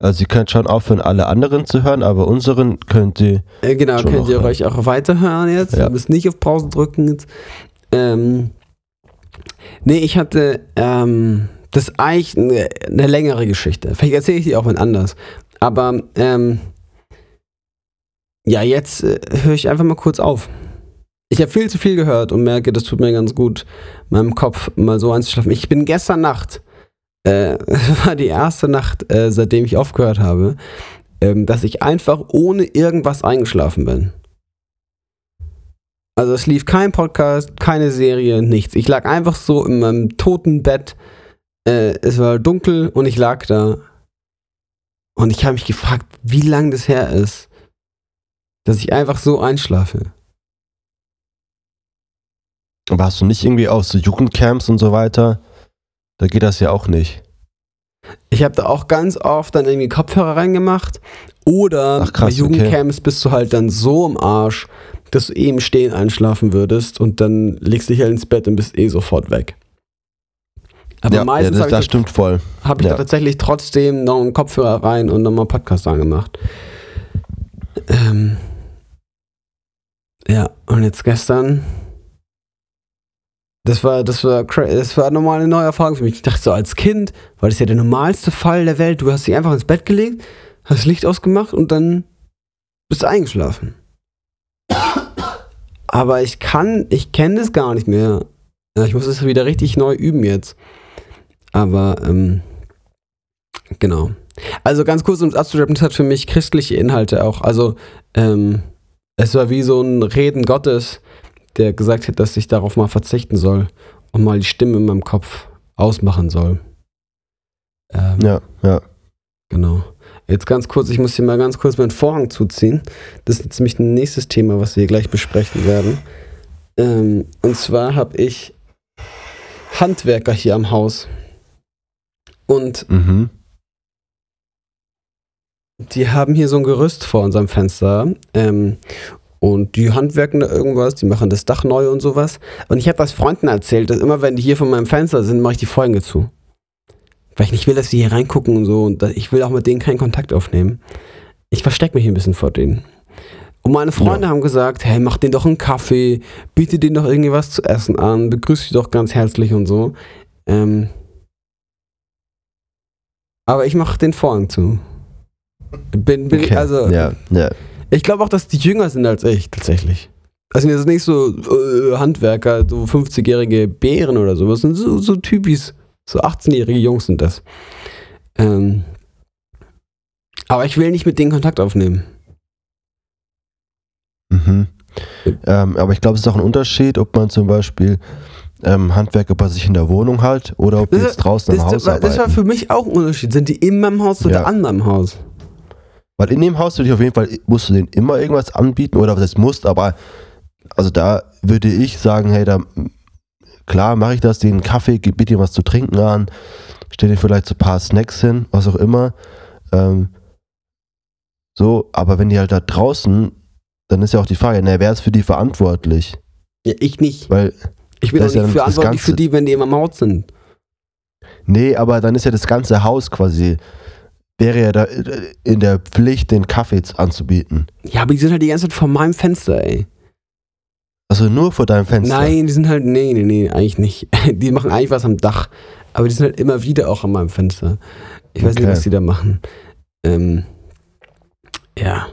Also ihr könnt schon aufhören, alle anderen zu hören, aber unseren könnt ihr. Äh, genau, könnt ihr ja. euch auch weiterhören jetzt. Ja. Ihr müsst nicht auf Pause drücken jetzt. Ähm, nee, ich hatte, ähm, das ist eigentlich eine, eine längere Geschichte. Vielleicht erzähle ich die auch mal anders. Aber, ähm, ja, jetzt äh, höre ich einfach mal kurz auf. Ich habe viel zu viel gehört und merke, das tut mir ganz gut, meinem Kopf mal so einzuschlafen. Ich bin gestern Nacht, äh, war die erste Nacht, äh, seitdem ich aufgehört habe, ähm, dass ich einfach ohne irgendwas eingeschlafen bin. Also es lief kein Podcast, keine Serie, nichts. Ich lag einfach so in meinem toten Bett. Äh, es war dunkel und ich lag da. Und ich habe mich gefragt, wie lang das her ist, dass ich einfach so einschlafe. Aber hast du nicht irgendwie aus so Jugendcamps und so weiter? Da geht das ja auch nicht. Ich habe da auch ganz oft dann irgendwie Kopfhörer reingemacht. Oder Ach, krass, bei Jugendcamps bist du halt dann so im Arsch, dass du eben stehen einschlafen würdest und dann legst du dich halt ins Bett und bist eh sofort weg. Aber ja, ja, meistens das, habe das ich, stimmt voll. hab ich ja. da tatsächlich trotzdem noch einen Kopfhörer rein und nochmal Podcast angemacht. Ähm, ja, und jetzt gestern, Das war, das war, das war nochmal eine neue Erfahrung für mich. Ich dachte so, als Kind war das ja der normalste Fall der Welt. Du hast dich einfach ins Bett gelegt, hast das Licht ausgemacht und dann bist du eingeschlafen. Aber ich kann, ich kenne das gar nicht mehr. Ja, ich muss es wieder richtig neu üben jetzt. Aber, ähm, genau. Also ganz kurz, um es abzuschreiben, das hat für mich christliche Inhalte auch. Also, ähm, es war wie so ein Reden Gottes, der gesagt hat, dass ich darauf mal verzichten soll und mal die Stimme in meinem Kopf ausmachen soll. Ähm, ja, ja. Genau. Jetzt ganz kurz, ich muss hier mal ganz kurz meinen Vorhang zuziehen. Das ist nämlich ein nächstes Thema, was wir gleich besprechen werden. Ähm, und zwar habe ich Handwerker hier am Haus. Und mhm. die haben hier so ein Gerüst vor unserem Fenster. Ähm, und die handwerken da irgendwas, die machen das Dach neu und sowas. Und ich habe das Freunden erzählt, dass immer wenn die hier von meinem Fenster sind, mache ich die Folgen zu. Weil ich nicht will, dass die hier reingucken und so. Und ich will auch mit denen keinen Kontakt aufnehmen. Ich verstecke mich ein bisschen vor denen. Und meine Freunde ja. haben gesagt, hey, mach denen doch einen Kaffee, biete denen doch irgendwie was zu essen an, begrüße die doch ganz herzlich und so. Ähm aber ich mache den Vorhang zu. Bin, bin okay. also. Ja, ja. Ich glaube auch, dass die jünger sind als ich, tatsächlich. Also das sind nicht so äh, Handwerker, so 50-jährige Bären oder sowas, sind so, so Typis, so 18-jährige Jungs sind das. Ähm, aber ich will nicht mit denen Kontakt aufnehmen. Mhm. Ähm, aber ich glaube, es ist auch ein Unterschied, ob man zum Beispiel ähm, Handwerker bei sich in der Wohnung halt oder ob die jetzt draußen das, im Haus das, arbeiten. Das war für mich auch ein Unterschied. Sind die in meinem Haus oder ja. an meinem Haus? Weil in dem Haus würde ich auf jeden Fall, musst du denen immer irgendwas anbieten oder was heißt musst, aber also da würde ich sagen, hey, da klar mache ich das, den Kaffee, biete dir was zu trinken an, stell dir vielleicht so ein paar Snacks hin, was auch immer. Ähm, so, aber wenn die halt da draußen, dann ist ja auch die Frage, na, wer ist für die verantwortlich? Ja, ich nicht. Weil ich bin auch nicht ja verantwortlich für die, wenn die immer Haus sind. Nee, aber dann ist ja das ganze Haus quasi wäre ja da äh, in der Pflicht, den Kaffee anzubieten. Ja, aber die sind halt die ganze Zeit vor meinem Fenster, ey. Also nur vor deinem Fenster? Nein, die sind halt, nee, nee, nee, eigentlich nicht. Die machen eigentlich was am Dach, aber die sind halt immer wieder auch an meinem Fenster. Ich weiß okay. nicht, was die da machen. Ähm, ja.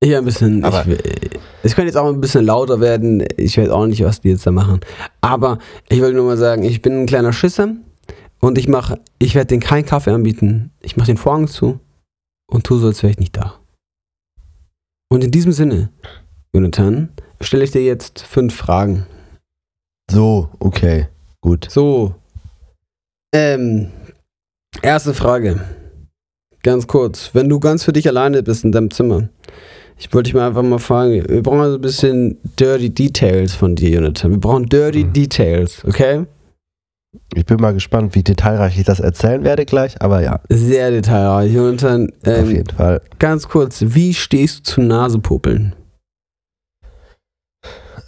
Ich ein bisschen, aber ich, es könnte jetzt auch ein bisschen lauter werden. Ich weiß auch nicht, was die jetzt da machen. Aber ich wollte nur mal sagen, ich bin ein kleiner Schisser. Und ich mache, ich werde den keinen Kaffee anbieten. Ich mache den Vorhang zu und tue so, als wäre ich nicht da. Und in diesem Sinne, Jonathan, stelle ich dir jetzt fünf Fragen. So, okay, gut. So. Ähm, erste Frage. Ganz kurz. Wenn du ganz für dich alleine bist in deinem Zimmer, ich wollte dich mal einfach mal fragen, wir brauchen also ein bisschen Dirty Details von dir, Jonathan. Wir brauchen Dirty mhm. Details, okay? Ich bin mal gespannt, wie detailreich ich das erzählen werde gleich, aber ja. Sehr detailreich. Dann, ähm, Auf jeden Fall. Ganz kurz, wie stehst du zu Nasepopeln?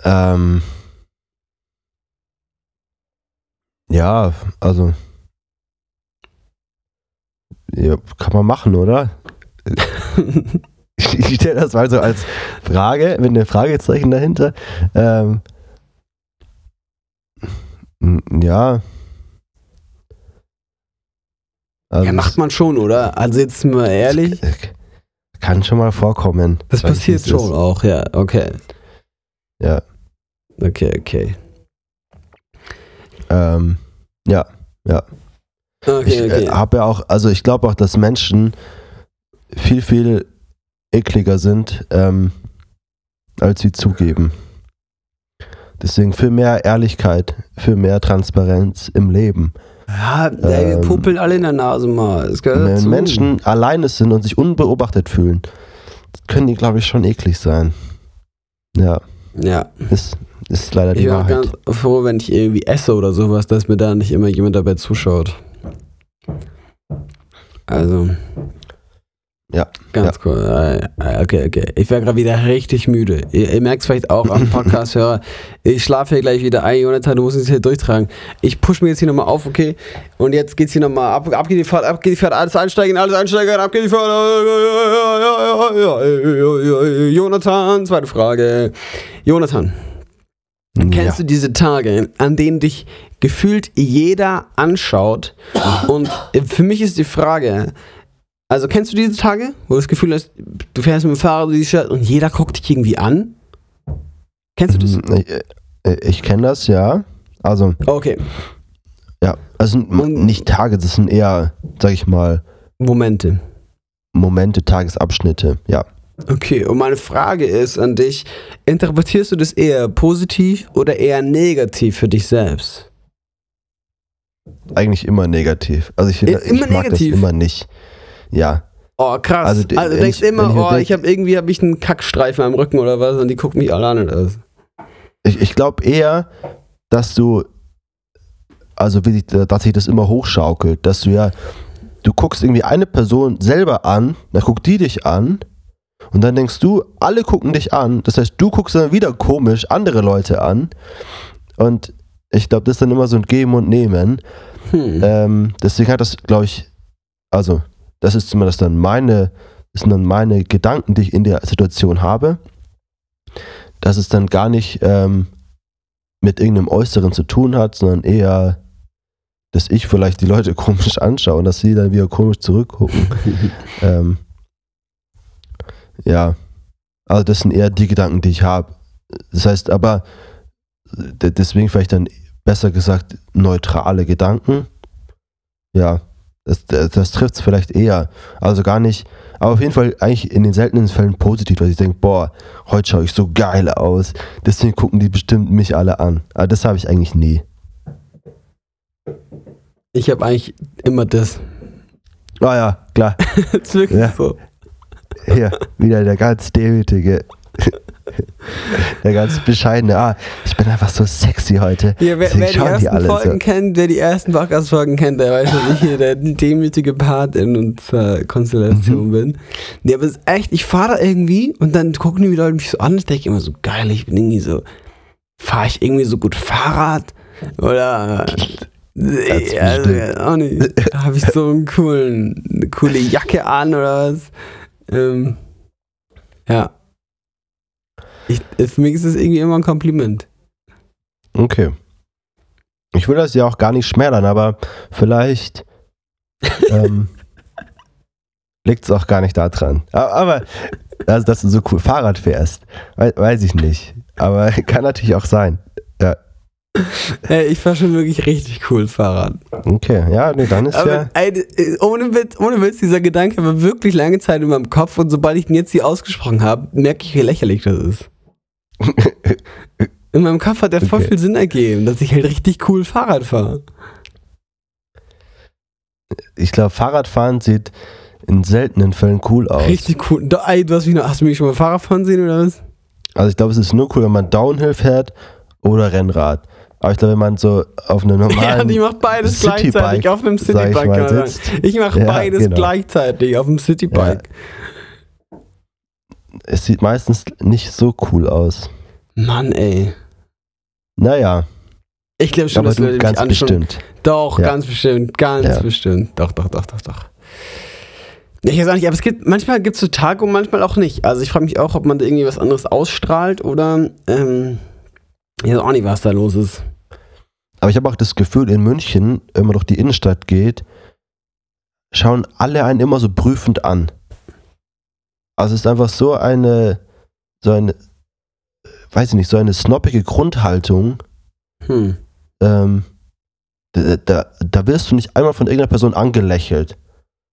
Ähm. Ja, also. Ja, kann man machen, oder? ich stelle das mal so als Frage, mit einem Fragezeichen dahinter. Ähm, ja, also ja, macht man schon, oder? Also jetzt mal ehrlich. Kann schon mal vorkommen. Das passiert schon ist. auch, ja, okay. Ja. Okay, okay. Ähm, ja, ja. Okay, ich okay. Äh, habe ja auch, also ich glaube auch, dass Menschen viel, viel ekliger sind, ähm, als sie zugeben. Deswegen für mehr Ehrlichkeit, für mehr Transparenz im Leben. Ja, der ähm, puppeln alle in der Nase mal. Das wenn dazu. Menschen alleine sind und sich unbeobachtet fühlen, können die, glaube ich, schon eklig sein. Ja. Ja. Ist, ist leider die ich Wahrheit. Ich bin ganz froh, wenn ich irgendwie esse oder sowas, dass mir da nicht immer jemand dabei zuschaut. Also. Ja. Ganz ja. cool. Okay, okay. Ich wäre gerade wieder richtig müde. Ihr, ihr merkt es vielleicht auch am Podcast-Hörer. Ich schlafe hier gleich wieder ein. Jonathan, du musst es hier durchtragen. Ich pushe mir jetzt hier nochmal auf, okay? Und jetzt geht's hier nochmal ab. Ab geht die Fahrt, ab geht die Fahrt. Alles einsteigen, alles einsteigen, ab geht die Fahrt. Jonathan, zweite Frage. Jonathan. Kennst ja. du diese Tage, an denen dich gefühlt jeder anschaut? Und für mich ist die Frage, also kennst du diese Tage, wo du das Gefühl hast, du fährst mit dem Fahrrad durch die Stadt und jeder guckt dich irgendwie an? Kennst du das? Hm, Ich, äh, ich kenne das, ja. Also, Okay, ja, also Und- nicht Tage, das sind eher, sag ich mal, Momente. Momente, Tagesabschnitte, ja. Okay, und meine Frage ist an dich, interpretierst du das eher positiv oder eher negativ für dich selbst? Eigentlich immer negativ. Also ich, ich immer mag negativ? das immer nicht. Ja. Oh, krass. Also, Also, du wenn denkst ich- immer, ich oh, denk- ich habe irgendwie hab ich einen Kackstreifen am Rücken oder was und die gucken mich alle an oder was. Ich, ich glaube eher, dass du, also wie sich, dass sich das immer hochschaukelt, dass du ja, du guckst irgendwie eine Person selber an, dann guckt die dich an und dann denkst du, alle gucken dich an. Das heißt, du guckst dann wieder komisch andere Leute an und ich glaube, das ist dann immer so ein Geben und Nehmen. Hm. Ähm, deswegen hat das, glaube ich, also, das ist zumindest dann meine, das sind dann meine Gedanken, die ich in der Situation habe, dass es dann gar nicht ähm, mit irgendeinem Äußeren zu tun hat, sondern eher, dass ich vielleicht die Leute komisch anschaue und dass sie dann wieder komisch zurückgucken. ähm, ja, also das sind eher die Gedanken, die ich habe. Das heißt aber, deswegen vielleicht dann besser gesagt neutrale Gedanken. Ja, das, das, das trifft es vielleicht eher. Also gar nicht, aber auf jeden Fall eigentlich in den seltenen Fällen positiv, dass ich denke, boah, heute schaue ich so geil aus. Deswegen gucken die bestimmt mich alle an. Aber das habe ich eigentlich nie. Ich habe eigentlich immer das. Ah ja, klar. ist wirklich Ja. so. Hier, wieder der ganz demütige. der ganz bescheidene. Ah, ich bin einfach so sexy heute. Ja, wer, wer die ersten alle Folgen so. kennt, wer die ersten Podcast-Folgen kennt, der weiß, dass ich hier der demütige Part in unserer Konstellation Mhm. bin. Nee, aber es ist echt, ich fahre da irgendwie und dann gucken die Leute mich so an ich denke immer so, geil, ich bin irgendwie so, fahre ich irgendwie so gut Fahrrad? Oder also, auch nicht. Habe ich so einen coolen, eine coole Jacke an oder was? Ähm, ja. Ich, für mich ist es irgendwie immer ein Kompliment. Okay. Ich will das ja auch gar nicht schmälern, aber vielleicht ähm, liegt es auch gar nicht daran. Aber, aber also, dass du so cool Fahrrad fährst, wei- weiß ich nicht. Aber kann natürlich auch sein. Ja. Ey, ich fahre schon wirklich richtig cool Fahrrad. Okay, ja, nee, dann ist Aber ja. ey, d- ohne, Witz, ohne Witz, dieser Gedanke war wirklich lange Zeit in meinem Kopf und sobald ich ihn jetzt hier ausgesprochen habe, merke ich, wie lächerlich das ist. In meinem Kopf hat der voll Okay. viel Sinn ergeben, dass ich halt richtig cool Fahrrad fahre. Ich glaube, Fahrradfahren sieht in seltenen Fällen cool aus. Richtig cool. Da, ey, du hast mich, noch, hast du mich schon mal Fahrrad fahren sehen oder was? Also ich glaube, es ist nur cool, wenn man Downhill fährt oder Rennrad. Aber ich glaube, wenn man so auf einem Ja, normalen und ich mach beides Citybike, gleichzeitig auf einem ich Citybike. mal, sitzt. Ich mache Ja, beides genau. gleichzeitig auf dem Citybike. Es sieht meistens nicht so cool aus. Mann, ey. Naja, Ich glaube schon, aber dass Leute du mich ganz anschauen. bestimmt. Doch, Ja. ganz bestimmt, ganz Ja. bestimmt. Doch, doch, doch, doch, doch. Ich weiß auch nicht, aber es gibt, manchmal gibt es so Tage und manchmal auch nicht. Also ich frage mich auch, ob man da irgendwie was anderes ausstrahlt oder ähm, ich weiß auch nicht, was da los ist. Aber ich habe auch das Gefühl, in München, wenn man durch die Innenstadt geht, schauen alle einen immer so prüfend an. Also es ist einfach so eine, so eine, weiß ich nicht, so eine snoppige Grundhaltung. Hm. Ähm, da, da, da wirst du nicht einmal von irgendeiner Person angelächelt,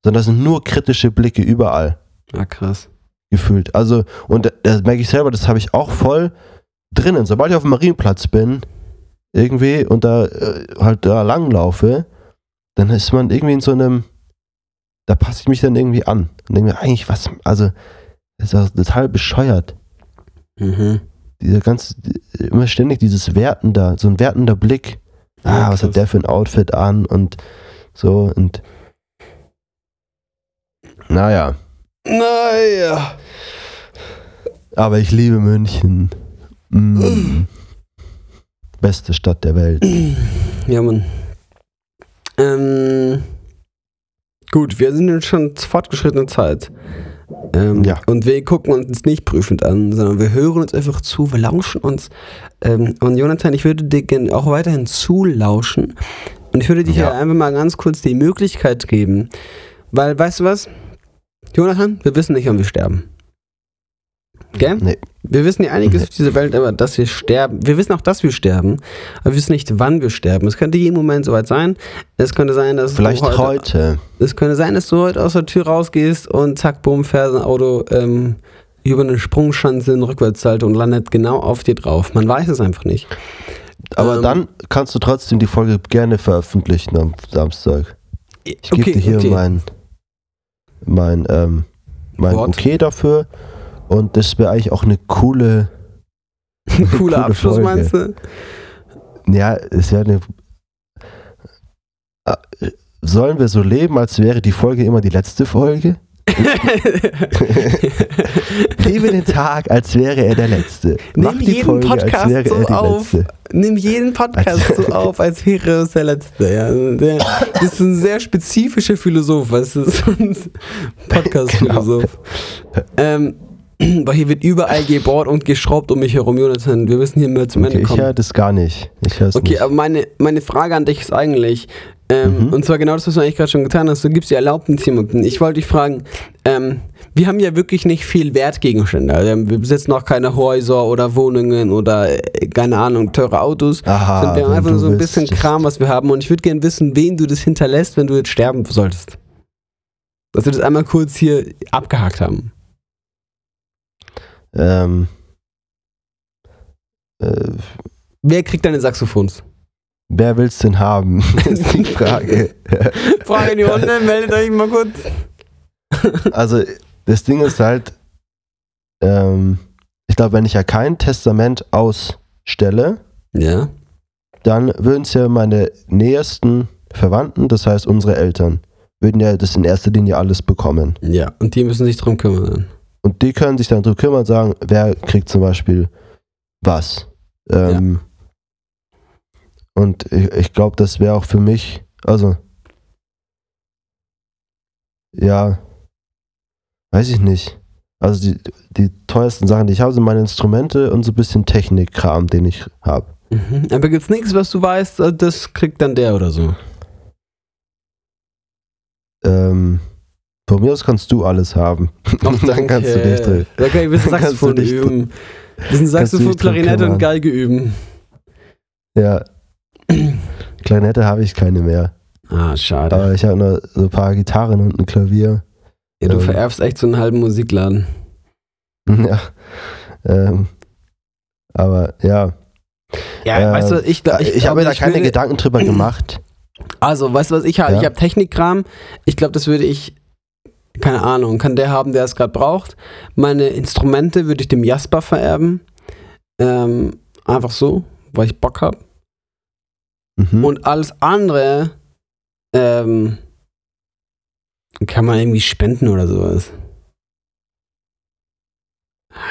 sondern das sind nur kritische Blicke überall Ah, krass. gefühlt. Also, und da- das merke ich selber, das habe ich auch voll drinnen. Sobald ich auf dem Marienplatz bin, irgendwie und da äh, halt da langlaufe, dann ist man irgendwie in so einem, da passe ich mich dann irgendwie an. Und denke mir, eigentlich was, also, das ist total bescheuert. Mhm. Dieser ganze, immer ständig dieses wertender, so ein wertender Blick. Ja, Ah, was krass. hat der für ein Outfit an und so und naja, Naja. aber ich liebe München. Mm. Beste Stadt der Welt. Ja, Mann. Ähm, gut, wir sind jetzt schon fortgeschrittener Zeit. Ähm, Ja. Und wir gucken uns nicht prüfend an, sondern wir hören uns einfach zu, wir lauschen uns. Ähm, und Jonathan, ich würde dir gerne auch weiterhin zulauschen. Und ich würde dir Ja. hier einfach mal ganz kurz die Möglichkeit geben. Weil, weißt du was? Jonathan, wir wissen nicht, wann wir sterben. Gell? Nee. Wir wissen ja einiges Nee. auf dieser Welt, aber dass wir sterben. Wir wissen auch, dass wir sterben, aber wir wissen nicht, wann wir sterben. Es könnte jeden Moment soweit sein. Es könnte sein, dass Vielleicht du heute. Es könnte sein, dass du heute aus der Tür rausgehst und zack, bumm, fährt ein Auto ähm, über eine Sprungschanze in Rückwärtssalto und landet genau auf dir drauf. Man weiß es einfach nicht. Aber Ähm, dann kannst du trotzdem die Folge gerne veröffentlichen am Samstag. Ich gebe dir hier mein, mein, ähm, mein Wort. Okay dafür. Und das wäre eigentlich auch eine coole, Cooler coole Abschluss, Folge. meinst du? ja, es wäre eine. Äh, Sollen wir so leben, als wäre die Folge immer die letzte Folge? Lebe den Tag, als wäre er der letzte. Mach Nimm jeden Folge, Podcast so auf. letzte. Nimm jeden Podcast so auf, als wäre es der letzte. Ja. Der, das ist ein sehr spezifischer Philosoph, weißt du? So ein Podcast-Philosoph. Ähm, weil hier wird überall gebohrt und geschraubt um mich herum, Jonathan. Wir müssen hier mal zum Okay, Ende ich kommen. höre das gar nicht. Ich höre es Okay, nicht. aber meine, meine Frage an dich ist eigentlich, ähm, Mhm. und zwar genau das, was du eigentlich gerade schon getan hast, du gibst die Erlaubnis jemandem. Ich wollte dich fragen, ähm, wir haben ja wirklich nicht viel Wertgegenstände. Also wir besitzen auch keine Häuser oder Wohnungen oder, äh, keine Ahnung, teure Autos. Aha, wir haben einfach nur so ein bisschen. Kram, was wir haben. Und ich würde gerne wissen, wen du das hinterlässt, wenn du jetzt sterben solltest. Dass wir das einmal kurz hier abgehakt haben. Ähm, äh, Wer kriegt deine Saxophons? wer will's denn haben? ist die Frage. Frage in die Runde, meldet euch mal kurz. also, das Ding ist halt, ähm, ich glaube, wenn ich ja kein Testament ausstelle, Ja. dann würden es ja meine nähersten Verwandten, das heißt unsere Eltern, würden ja das in erster Linie alles bekommen. Ja, und die müssen sich drum kümmern. Und die können sich dann darum kümmern und sagen, wer kriegt zum Beispiel was. Ähm, Und ich, ich glaube, das wäre auch für mich, also, ja, weiß ich nicht. Also die, die teuersten Sachen, die ich habe, sind meine Instrumente und so ein bisschen Technikkram, den ich habe. Mhm. Aber gibt's nichts, was du weißt, äh, das kriegt dann der oder so? Ähm, von mir aus kannst du alles haben. dann kannst du dich drin. Okay, wir sind Dann kannst Saxophon üben. Wir sind kannst du dich Saxophon, Klarinette und. Geige üben. Ja. Klarinette habe ich keine mehr. Ah, schade. Aber ich habe nur so ein paar Gitarren und ein Klavier. Ja, du ähm, vererbst echt so einen halben Musikladen. Ja. Ähm, aber ja. Ja, Äh, weißt du, ich, Ich, ich, habe mir da ich keine Gedanken drüber gemacht. Also, weißt du, was ich habe? Ja. Ich habe Technikkram. Ich glaube, das würde ich, keine Ahnung, kann der haben, der es gerade braucht. Meine Instrumente würde ich dem Jasper vererben. Ähm, einfach so, weil ich Bock habe. Mhm. Und alles andere ähm, kann man irgendwie spenden oder sowas.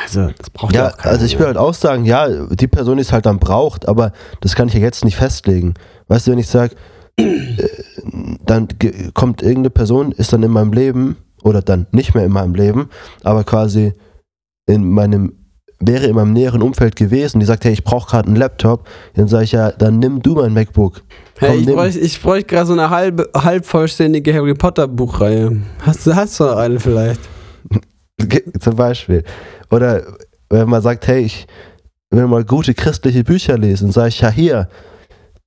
Also, das braucht ja, ja, auch keiner. also ich will mehr. halt auch sagen, ja, die Person, die es halt dann braucht, aber das kann ich ja jetzt nicht festlegen. Weißt du, wenn ich sage, äh, dann kommt irgendeine Person, ist dann in meinem Leben oder dann nicht mehr in meinem Leben, aber quasi in meinem wäre in meinem näheren Umfeld gewesen, die sagt, hey, ich brauche gerade einen Laptop, dann sage ich ja, dann nimm du mein MacBook. Hey, komm, ich nimm. bräuchte ich bräuch gerade so eine halb, halb vollständige Harry Potter Buchreihe. Hast du hast du noch eine vielleicht? Zum Beispiel. Oder wenn man sagt, hey, ich will mal gute christliche Bücher lesen, sage ich, ja hier,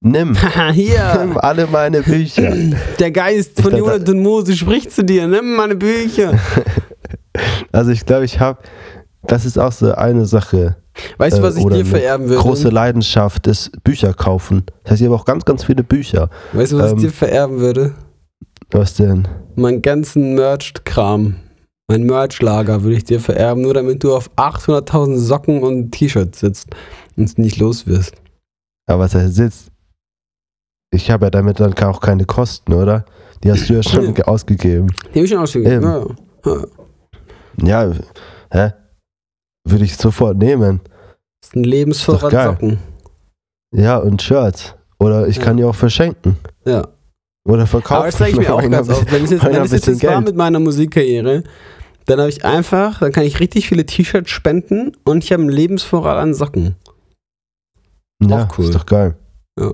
nimm, hier. nimm alle meine Bücher. Der Geist von Jonathan Mose spricht zu dir. Nimm meine Bücher. Also ich glaube, ich habe, das ist auch so eine Sache, Weißt du, Äh, was ich oder dir vererben würde? große Leidenschaft ist Bücher kaufen. Das heißt, ich habe auch ganz, ganz viele Bücher. weißt du, was ähm, ich dir vererben würde? Was denn? Meinen ganzen Merch-Kram. Mein Merch-Lager würde ich dir vererben, nur damit du auf 800.000 Socken und T-Shirts sitzt und es nicht los wirst. Aber was er sitzt, ich habe ja damit dann auch keine Kosten, oder? Die hast du ja schon ge- ausgegeben. Die habe ich schon ausgegeben. Eben. Ja, ja. Ja, hä? Würde ich sofort nehmen. Das ist ein Lebensvorrat. Socken. Ja, und Shirts. Oder ich Ja. kann die auch verschenken. Ja. Oder verkaufen. Aber das sage ich mir auch ganz oft. Wenn es jetzt, wenn ein es jetzt war mit meiner Musikkarriere, Dann habe ich einfach, dann kann ich richtig viele T-Shirts spenden und ich habe einen Lebensvorrat an Socken. Ja, Auch cool. ist doch geil. Ja.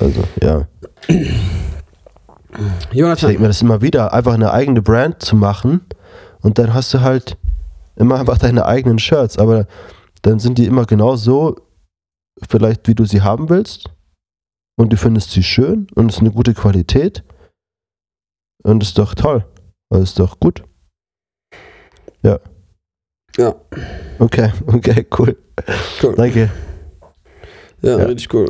Also, ja. Ich Jonathan, denke mir das immer wieder, einfach eine eigene Brand zu machen und dann hast du halt immer einfach deine eigenen Shirts, aber dann sind die immer genau so, vielleicht wie du sie haben willst und du findest sie schön und es ist eine gute Qualität und ist doch toll. Das ist doch gut. Ja. Ja. Okay, okay, cool. Cool. Danke. ja, ja. richtig cool.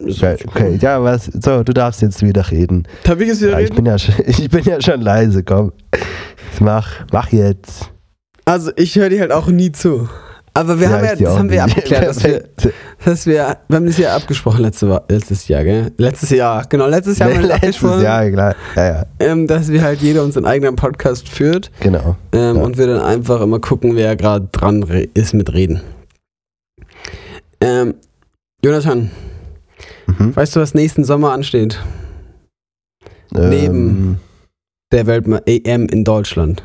Okay, okay. Ja, was? So, du darfst jetzt wieder reden. Darf ich jetzt wieder Ja, ich reden? bin ja schon, ich bin ja schon leise, komm. Jetzt mach, mach jetzt. Also ich höre dir halt auch nie zu. Aber wir Ja, haben ja, das haben wir nicht. abgeklärt, dass wir, dass wir, wir haben das ja abgesprochen letzte, letztes Jahr, gell? Letztes Jahr, genau, letztes Jahr haben wir Letztes abgesprochen, Jahr, klar. Ja, ja, ähm, dass wir halt jeder unseren eigenen Podcast führt genau. ähm, Ja. und wir dann einfach immer gucken, wer gerade dran ist mit Reden. Ähm, Jonathan, Mhm. weißt du, was nächsten Sommer ansteht? Neben- Ähm, Der Weltme EM in Deutschland.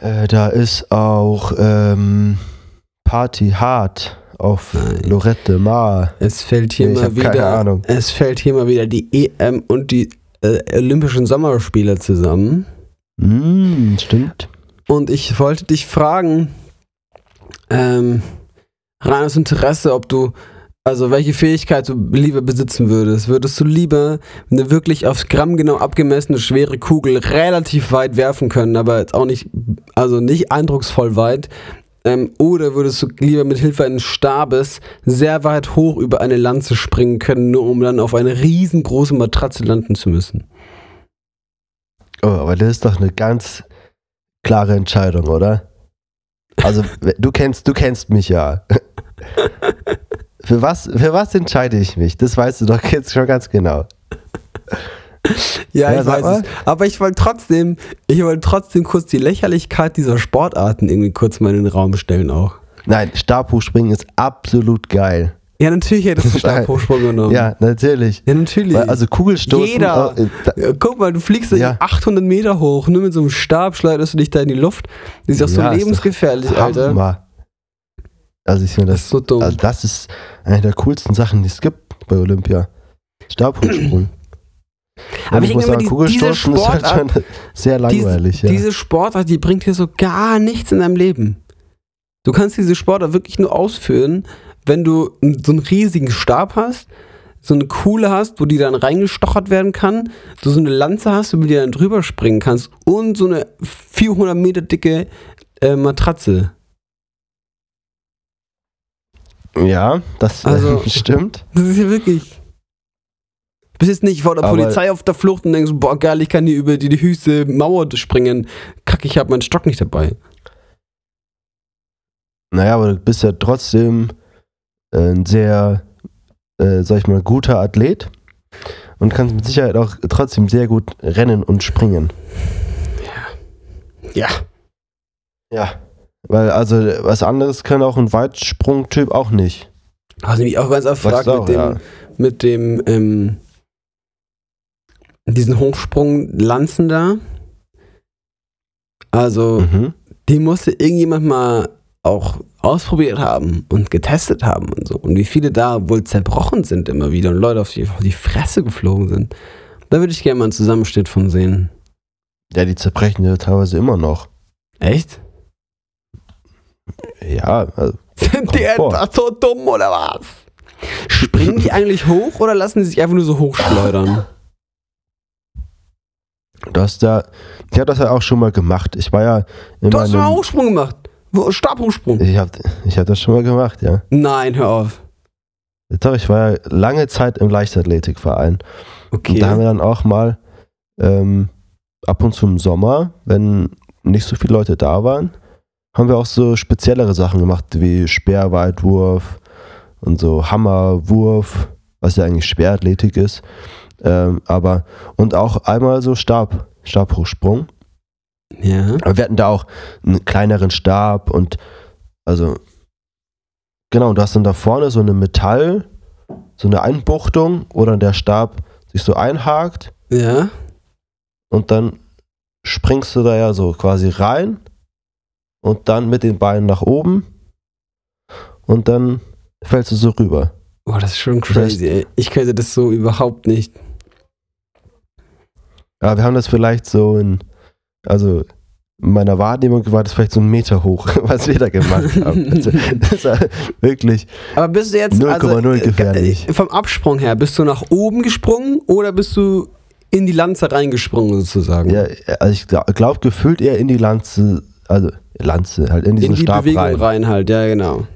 äh, da ist auch ähm, Party Hard auf Nein. Lorette Mar. Es fällt hier Ich mal wieder, es fällt hier mal wieder die EM und die äh, Olympischen Sommerspiele zusammen. Mm, stimmt. Und ich wollte dich fragen, ähm, rein aus Interesse, ob du, also welche Fähigkeit du lieber besitzen würdest. Würdest du lieber eine wirklich aufs Gramm genau abgemessene schwere Kugel relativ weit werfen können, aber jetzt auch nicht, also nicht eindrucksvoll weit? Ähm, oder würdest du lieber mit Hilfe eines Stabes sehr weit hoch über eine Lanze springen können, nur um dann auf eine riesengroße Matratze landen zu müssen? Oh, aber das ist doch eine ganz klare Entscheidung, oder? Also, du kennst, du kennst mich ja. Für was, für was entscheide ich mich? Das weißt du doch jetzt schon ganz genau. Ja, Ja, ich weiß es. Aber ich wollte trotzdem, ich wollte trotzdem kurz die Lächerlichkeit dieser Sportarten irgendwie kurz mal in den Raum stellen auch. Nein, Stabhochspringen ist absolut geil. Ja, natürlich hättest du Stabhochsprung genommen. Ja, natürlich. Ja, natürlich. Weil, also Kugelstoßen. Jeder. äh, da- Ja, guck mal, du fliegst Ja. 800 Meter hoch, nur mit so einem Stab schleuderst du dich da in die Luft. Das ist doch so Ja, doch lebensgefährlich, Alter. Hammer. Also ich finde Das ist das, so dumm. also das ist eine der coolsten Sachen, die es gibt bei Olympia. Stabhochsprung. Aber Und ich denke immer, die- diese Kugelstoßen ist halt Sportart- schon sehr langweilig. diese, ja. diese Sportart, die bringt dir so gar nichts in deinem Leben. Du kannst diese Sportart wirklich nur ausführen, wenn du so einen riesigen Stab hast, so eine Kuhle hast, wo die dann reingestochert werden kann, du so eine Lanze hast, über die du dann drüber springen kannst und so eine 400 Meter dicke äh, Matratze. Ja, das Also- äh, stimmt. Das ist ja wirklich. Du bist jetzt nicht vor der Aber- Polizei auf der Flucht und denkst, boah geil, ich kann hier über die, die höchste Mauer springen. Kack, ich habe meinen Stock nicht dabei. Naja, aber du bist ja trotzdem äh, ein sehr, äh, sag ich mal, guter Athlet und kannst mit Sicherheit auch trotzdem sehr gut rennen und springen. Ja. Ja. Weil, also, was anderes kann auch ein Weitsprungtyp auch nicht. Also mich auch ganz erfragt Weißt du mit dem, ja. mit dem, ähm, diesen Hochsprung-Lanzen da. Also, Mhm. die musste irgendjemand mal auch ausprobiert haben und getestet haben und so. Und wie viele da wohl zerbrochen sind immer wieder und Leute auf die, auf die Fresse geflogen sind. Da würde ich gerne mal einen Zusammenschnitt von sehen. Ja, die zerbrechen ja teilweise immer noch. Echt? Ja, also, Sind die etwa so dumm oder was? Springen die eigentlich hoch oder lassen die sich einfach nur so hochschleudern? du hast da, ich habe das ja auch schon mal gemacht. Ich war ja Du hast schon mal Hochsprung gemacht. Stabhochsprung. ich habe ich hab das schon mal gemacht, ja. Nein, hör auf. Doch, ich war ja lange Zeit im Leichtathletikverein. Okay. Und da haben wir dann auch mal ähm, ab und zu im Sommer, wenn nicht so viele Leute da waren, haben wir auch so speziellere Sachen gemacht, wie Speerweitwurf und so Hammerwurf, was ja eigentlich Schwerathletik ist. Ähm, aber und auch einmal so Stab, Stabhochsprung. ja. Aber wir hatten da auch einen kleineren Stab und also genau, du hast dann da vorne so eine Metall, so eine Einbuchtung, wo dann der Stab sich so einhakt Ja. und dann springst du da ja so quasi rein und dann mit den Beinen nach oben und dann fällst du so rüber. Boah, das ist schon crazy, ey. Ich könnte das so überhaupt nicht. Ja, wir haben das vielleicht so in, also in meiner Wahrnehmung war das vielleicht so ein Meter hoch, was wir da gemacht haben. Also, das war wirklich Aber bist du jetzt 0,0 also, äh, gefährlich. Vom Absprung her, bist du nach oben gesprungen oder bist du in die Lanze reingesprungen sozusagen? Ja, also ich glaube gefühlt eher in die Lanze, also Lanze, halt in diesen in die Stab Bewegung rein. rein. halt, ja genau.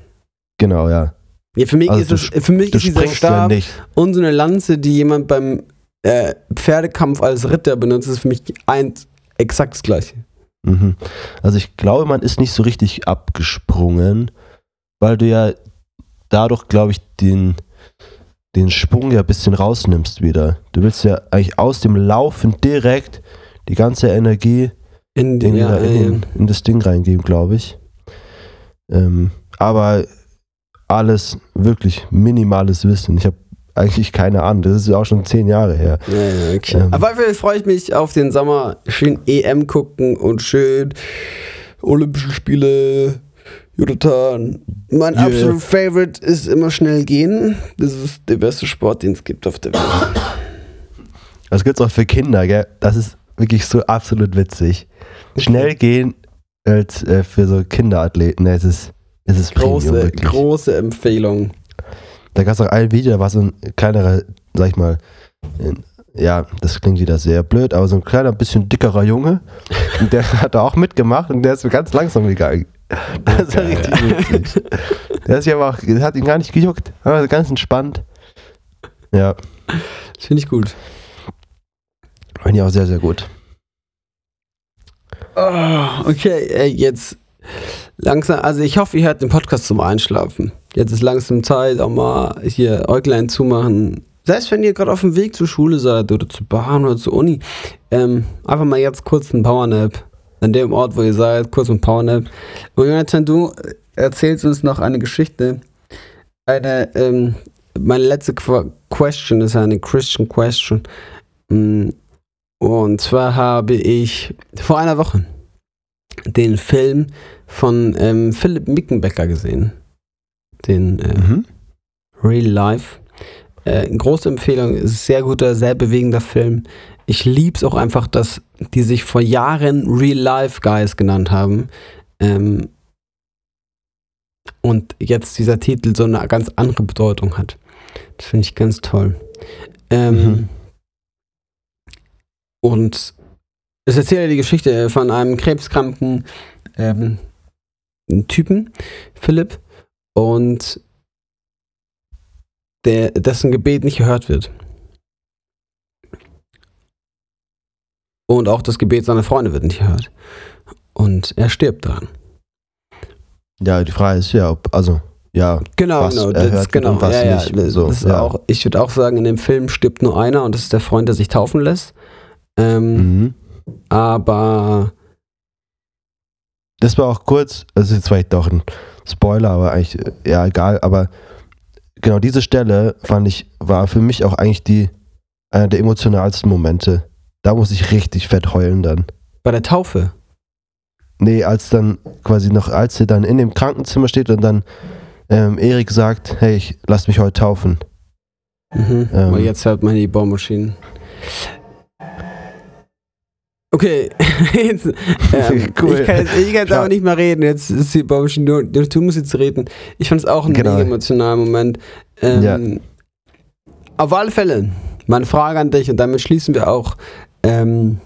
Genau, ja. Ja, für mich Also ist es, für mich ist dieser ja Stab nicht. und so eine Lanze, die jemand beim äh, Pferdekampf als Ritter benutzt, ist für mich eins exakt das gleiche. Mhm. Also ich glaube, man ist nicht so richtig abgesprungen, weil du ja dadurch, glaube ich, den, den Sprung ja ein bisschen rausnimmst wieder. Du willst ja eigentlich aus dem Laufen direkt die ganze Energie In, in, ja, in, den, in das Ding reingeben, glaube ich. Ähm, aber alles wirklich minimales Wissen. Ich habe eigentlich keine Ahnung. Das ist ja auch schon zehn Jahre her. Ja, ja, okay. Ähm. Auf jeden Fall freue ich mich auf den Sommer. Schön EM gucken und schön Olympische Spiele. Jonathan. Mein Yeah. absolut Favorite ist immer schnell gehen. Das ist der beste Sport, den es gibt auf der Welt. Das gibt es auch für Kinder, gell? Das ist wirklich so absolut witzig. Schnell gehen als äh, für so Kinderathleten. Es ist, es ist Premium, Große, wirklich. große Empfehlung. Da gab es auch ein Video, da war so ein kleinerer, sag ich mal, ein- ja, das klingt wieder sehr blöd, aber so ein kleiner, bisschen dickerer Junge. Und der hat da auch mitgemacht und der ist ganz langsam gegangen. Das war richtig witzig. Der, ist aber auch, hat ihn gar nicht gejuckt. Aber ganz entspannt. Ja, Das finde ich gut. Finde ich auch sehr, sehr gut. Oh, okay, ey, jetzt langsam, also ich hoffe, ihr hört den Podcast zum Einschlafen. Jetzt ist langsam Zeit, auch mal hier Äuglein zumachen. Selbst wenn ihr gerade auf dem Weg zur Schule seid oder zur Bahn oder zur Uni, ähm, einfach mal jetzt kurz einen Powernap. An dem Ort, wo ihr seid, kurz einen Powernap. Und Jonathan, du erzählst uns noch eine Geschichte. Eine, ähm, meine letzte Qu Question ist eine Christian Question. Mm, Und zwar habe ich vor einer Woche den Film von ähm, Philipp Mickenbecker gesehen. Den äh, Mhm. Real Life. Äh, große Empfehlung, sehr guter, sehr bewegender Film. Ich liebe es auch einfach, dass die sich vor Jahren Real Life Guys genannt haben. Ähm, und jetzt dieser Titel so eine ganz andere Bedeutung hat. Das finde ich ganz toll. Ähm, Mhm. Und es erzählt die Geschichte von einem krebskranken ähm, Typen, Philipp, und der, dessen Gebet nicht gehört wird. Und auch das Gebet seiner Freunde wird nicht gehört. Und er stirbt daran. Ja, die Frage ist ja, ob, also, ja, Genau, Was genau, das, wird genau. und was ja, ja, nicht. das So, ist ja. auch, ich würde auch sagen, in dem Film stirbt nur einer und das ist der Freund, der sich taufen lässt. Ähm, mhm. Aber Das war auch kurz, das ist jetzt vielleicht doch ein Spoiler, aber eigentlich, ja, egal, aber genau diese Stelle fand ich, war für mich auch eigentlich die, einer der emotionalsten Momente. Da muss ich richtig fett heulen dann. bei der Taufe. Nee, als dann quasi noch, als sie dann in dem Krankenzimmer steht und dann ähm, Erik sagt, hey, ich lass mich heute taufen. Mhm. Ähm. Aber jetzt hört man die Bohrmaschinen. Okay, jetzt, ähm, Cool. ich kann jetzt, ich kann jetzt Ja. aber nicht mehr reden. Jetzt ist die Bohrmaschine, nur, nur du musst jetzt reden. Ich fand es auch ein Genau. mega emotionaler Moment. Ähm, Ja. Auf alle Fälle, meine Frage an dich und damit schließen wir auch. Ähm,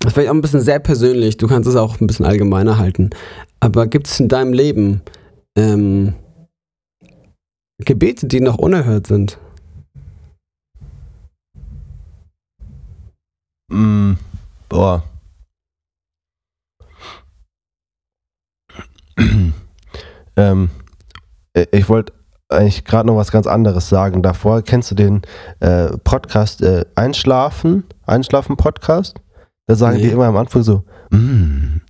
das ist vielleicht auch ein bisschen sehr persönlich, du kannst es auch ein bisschen allgemeiner halten. Aber gibt es in deinem Leben ähm, Gebete, die noch unerhört sind? Mm, boah. ähm, äh, ich wollte eigentlich gerade noch was ganz anderes sagen. Davor kennst du den äh, Podcast äh, Einschlafen, Einschlafen-Podcast? Da sagen Nee. die immer am Anfang so, "Mm,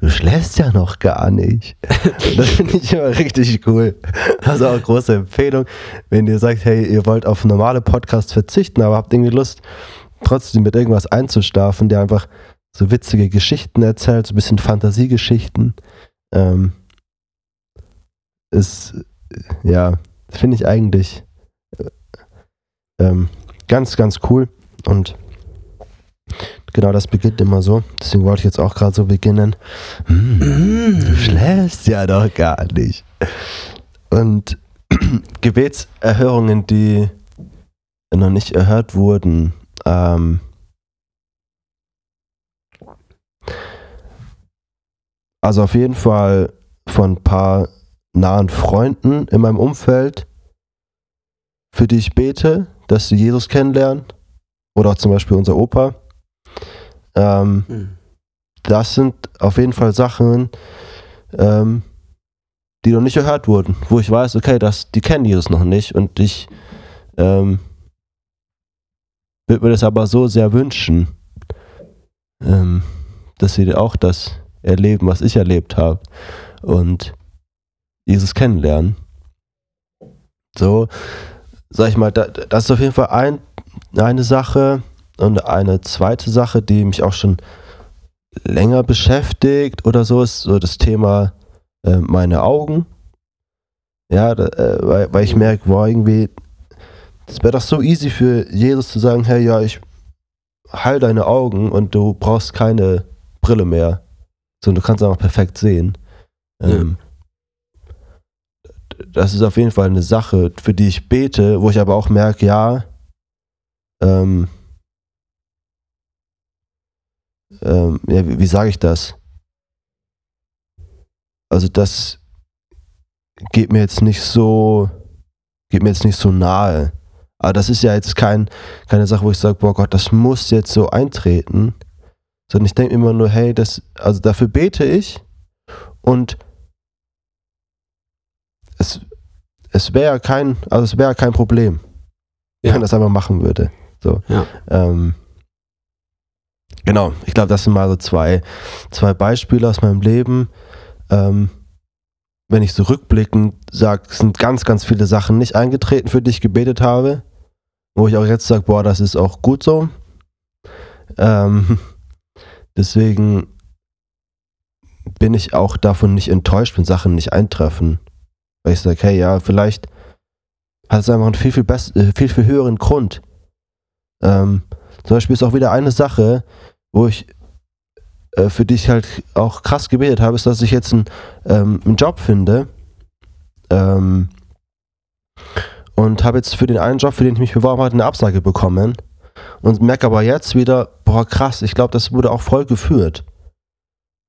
du schläfst ja noch gar nicht. das finde ich immer richtig cool. Also auch große Empfehlung, wenn ihr sagt, hey, ihr wollt auf normale Podcasts verzichten, aber habt irgendwie Lust, trotzdem mit irgendwas einzuschlafen, der einfach so witzige Geschichten erzählt, so ein bisschen Fantasiegeschichten. Ähm, ist, ja, finde ich eigentlich äh, ähm, ganz, ganz cool. Und genau das beginnt immer so. Deswegen wollte ich jetzt auch gerade so beginnen. Hm, du schläfst ja doch gar nicht. Und Gebetserhörungen, die noch nicht erhört wurden, ähm, also auf jeden Fall von ein paar nahen Freunden in meinem Umfeld, für die ich bete, dass sie Jesus kennenlernen. Oder auch zum Beispiel unser Opa. Ähm, mhm. Das sind auf jeden Fall Sachen, ähm, die noch nicht erhört wurden, wo ich weiß, okay, das, die kennen Jesus noch nicht und ich ähm, würde mir das aber so sehr wünschen, ähm, dass sie auch das erleben, was ich erlebt habe und Jesus kennenlernen. So, sag ich mal, da, das ist auf jeden Fall ein, eine Sache und eine zweite Sache, die mich auch schon länger beschäftigt oder so, ist so das Thema äh, meine Augen. Ja, da, äh, weil, weil ich merke, wow, irgendwie, es wäre doch so easy für Jesus zu sagen, hey, ja, ich heil deine Augen und du brauchst keine Brille mehr. So, du kannst auch perfekt sehen. Ähm, das ist auf jeden Fall eine Sache, für die ich bete, wo ich aber auch merke, ja, ähm, ähm, ja, wie, wie sage ich das? Also das geht mir jetzt nicht so, geht mir jetzt nicht so nahe. Aber das ist ja jetzt kein, keine Sache, wo ich sage, boah Gott, das muss jetzt so eintreten. Sondern ich denke immer nur, hey, das, also dafür bete ich und es, es wäre kein, also es wäre kein Problem, ja. wenn das einfach machen würde. So. Ja. Ähm, genau, ich glaube, das sind mal so zwei, zwei Beispiele aus meinem Leben. Ähm, wenn ich so rückblickend sage, sind ganz, ganz viele Sachen nicht eingetreten, für die ich gebetet habe. Wo ich auch jetzt sage, boah, das ist auch gut so. Ähm, deswegen bin ich auch davon nicht enttäuscht, wenn Sachen nicht eintreffen. Weil ich sage, hey, ja, vielleicht hat es einfach einen viel, viel, best, äh, viel, viel höheren Grund. Ähm, zum Beispiel ist auch wieder eine Sache, wo ich äh, für die ich halt auch krass gebetet habe, ist, dass ich jetzt einen, ähm, einen Job finde. Ähm, und habe jetzt für den einen Job, für den ich mich beworben hatte, eine Absage bekommen. Und merke aber jetzt wieder, boah, krass, ich glaube, das wurde auch voll geführt.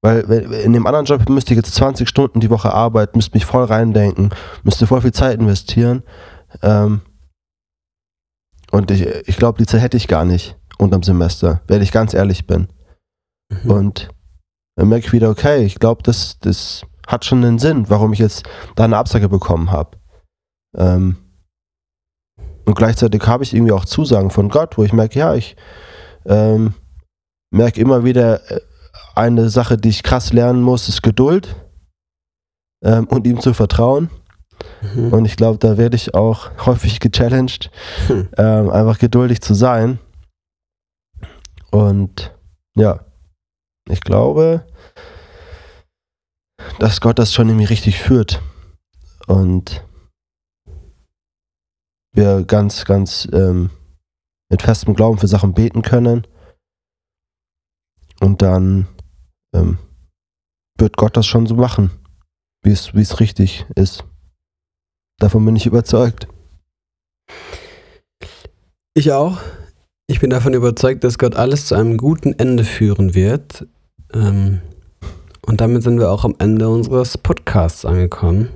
Weil in dem anderen Job müsste ich jetzt 20 Stunden die Woche arbeiten, müsste mich voll reindenken, müsste voll viel Zeit investieren. Ähm, und ich, ich glaube, die Zeit hätte ich gar nicht unterm Semester, wenn ich ganz ehrlich bin. Mhm. Und dann merke ich wieder, okay, ich glaube, das, das hat schon einen Sinn, warum ich jetzt da eine Absage bekommen habe. Ähm, und gleichzeitig habe ich irgendwie auch Zusagen von Gott, wo ich merke, ja, ich ähm, merke immer wieder, äh, eine Sache, die ich krass lernen muss, ist Geduld ähm, und ihm zu vertrauen. Mhm. Und ich glaube, da werde ich auch häufig gechallenged, mhm. einfach geduldig zu sein. Und ja, ich glaube, dass Gott das schon irgendwie richtig führt. Und wir ganz, ganz ähm, mit festem Glauben für Sachen beten können. Und dann ähm, wird Gott das schon so machen, wie es, wie es richtig ist. Davon bin ich überzeugt. Ich auch. Ich bin davon überzeugt, dass Gott alles zu einem guten Ende führen wird. Ähm, und damit sind wir auch am Ende unseres Podcasts angekommen.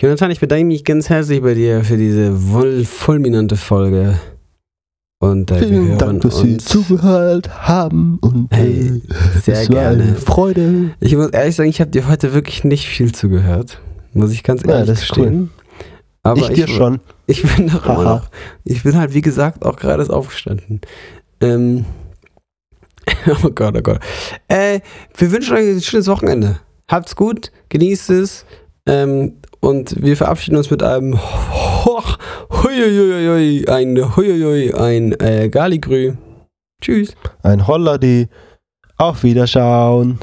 Jonathan, ich bedanke mich ganz herzlich bei dir für diese fulminante Folge. Und äh, Vielen Dank, dass Sie zugehört haben und hey, äh, sehr es gerne. War eine Freude. Ich muss ehrlich sagen, ich habe dir heute wirklich nicht viel zugehört. Muss ich ganz ehrlich ja, gestehen. Cool. Aber ich, ich dir schon. Ich bin doch immer noch. Ich bin halt, wie gesagt, auch gerade erst aufgestanden. Ähm, oh Gott, oh Gott. Äh, wir wünschen euch ein schönes Wochenende. Habt's gut, genießt es. Ähm, und wir verabschieden uns mit einem Huiuiui, ein Huiuiui, ein äh, Galigrü. Tschüss. Ein Holladi. Auf Wiederschauen.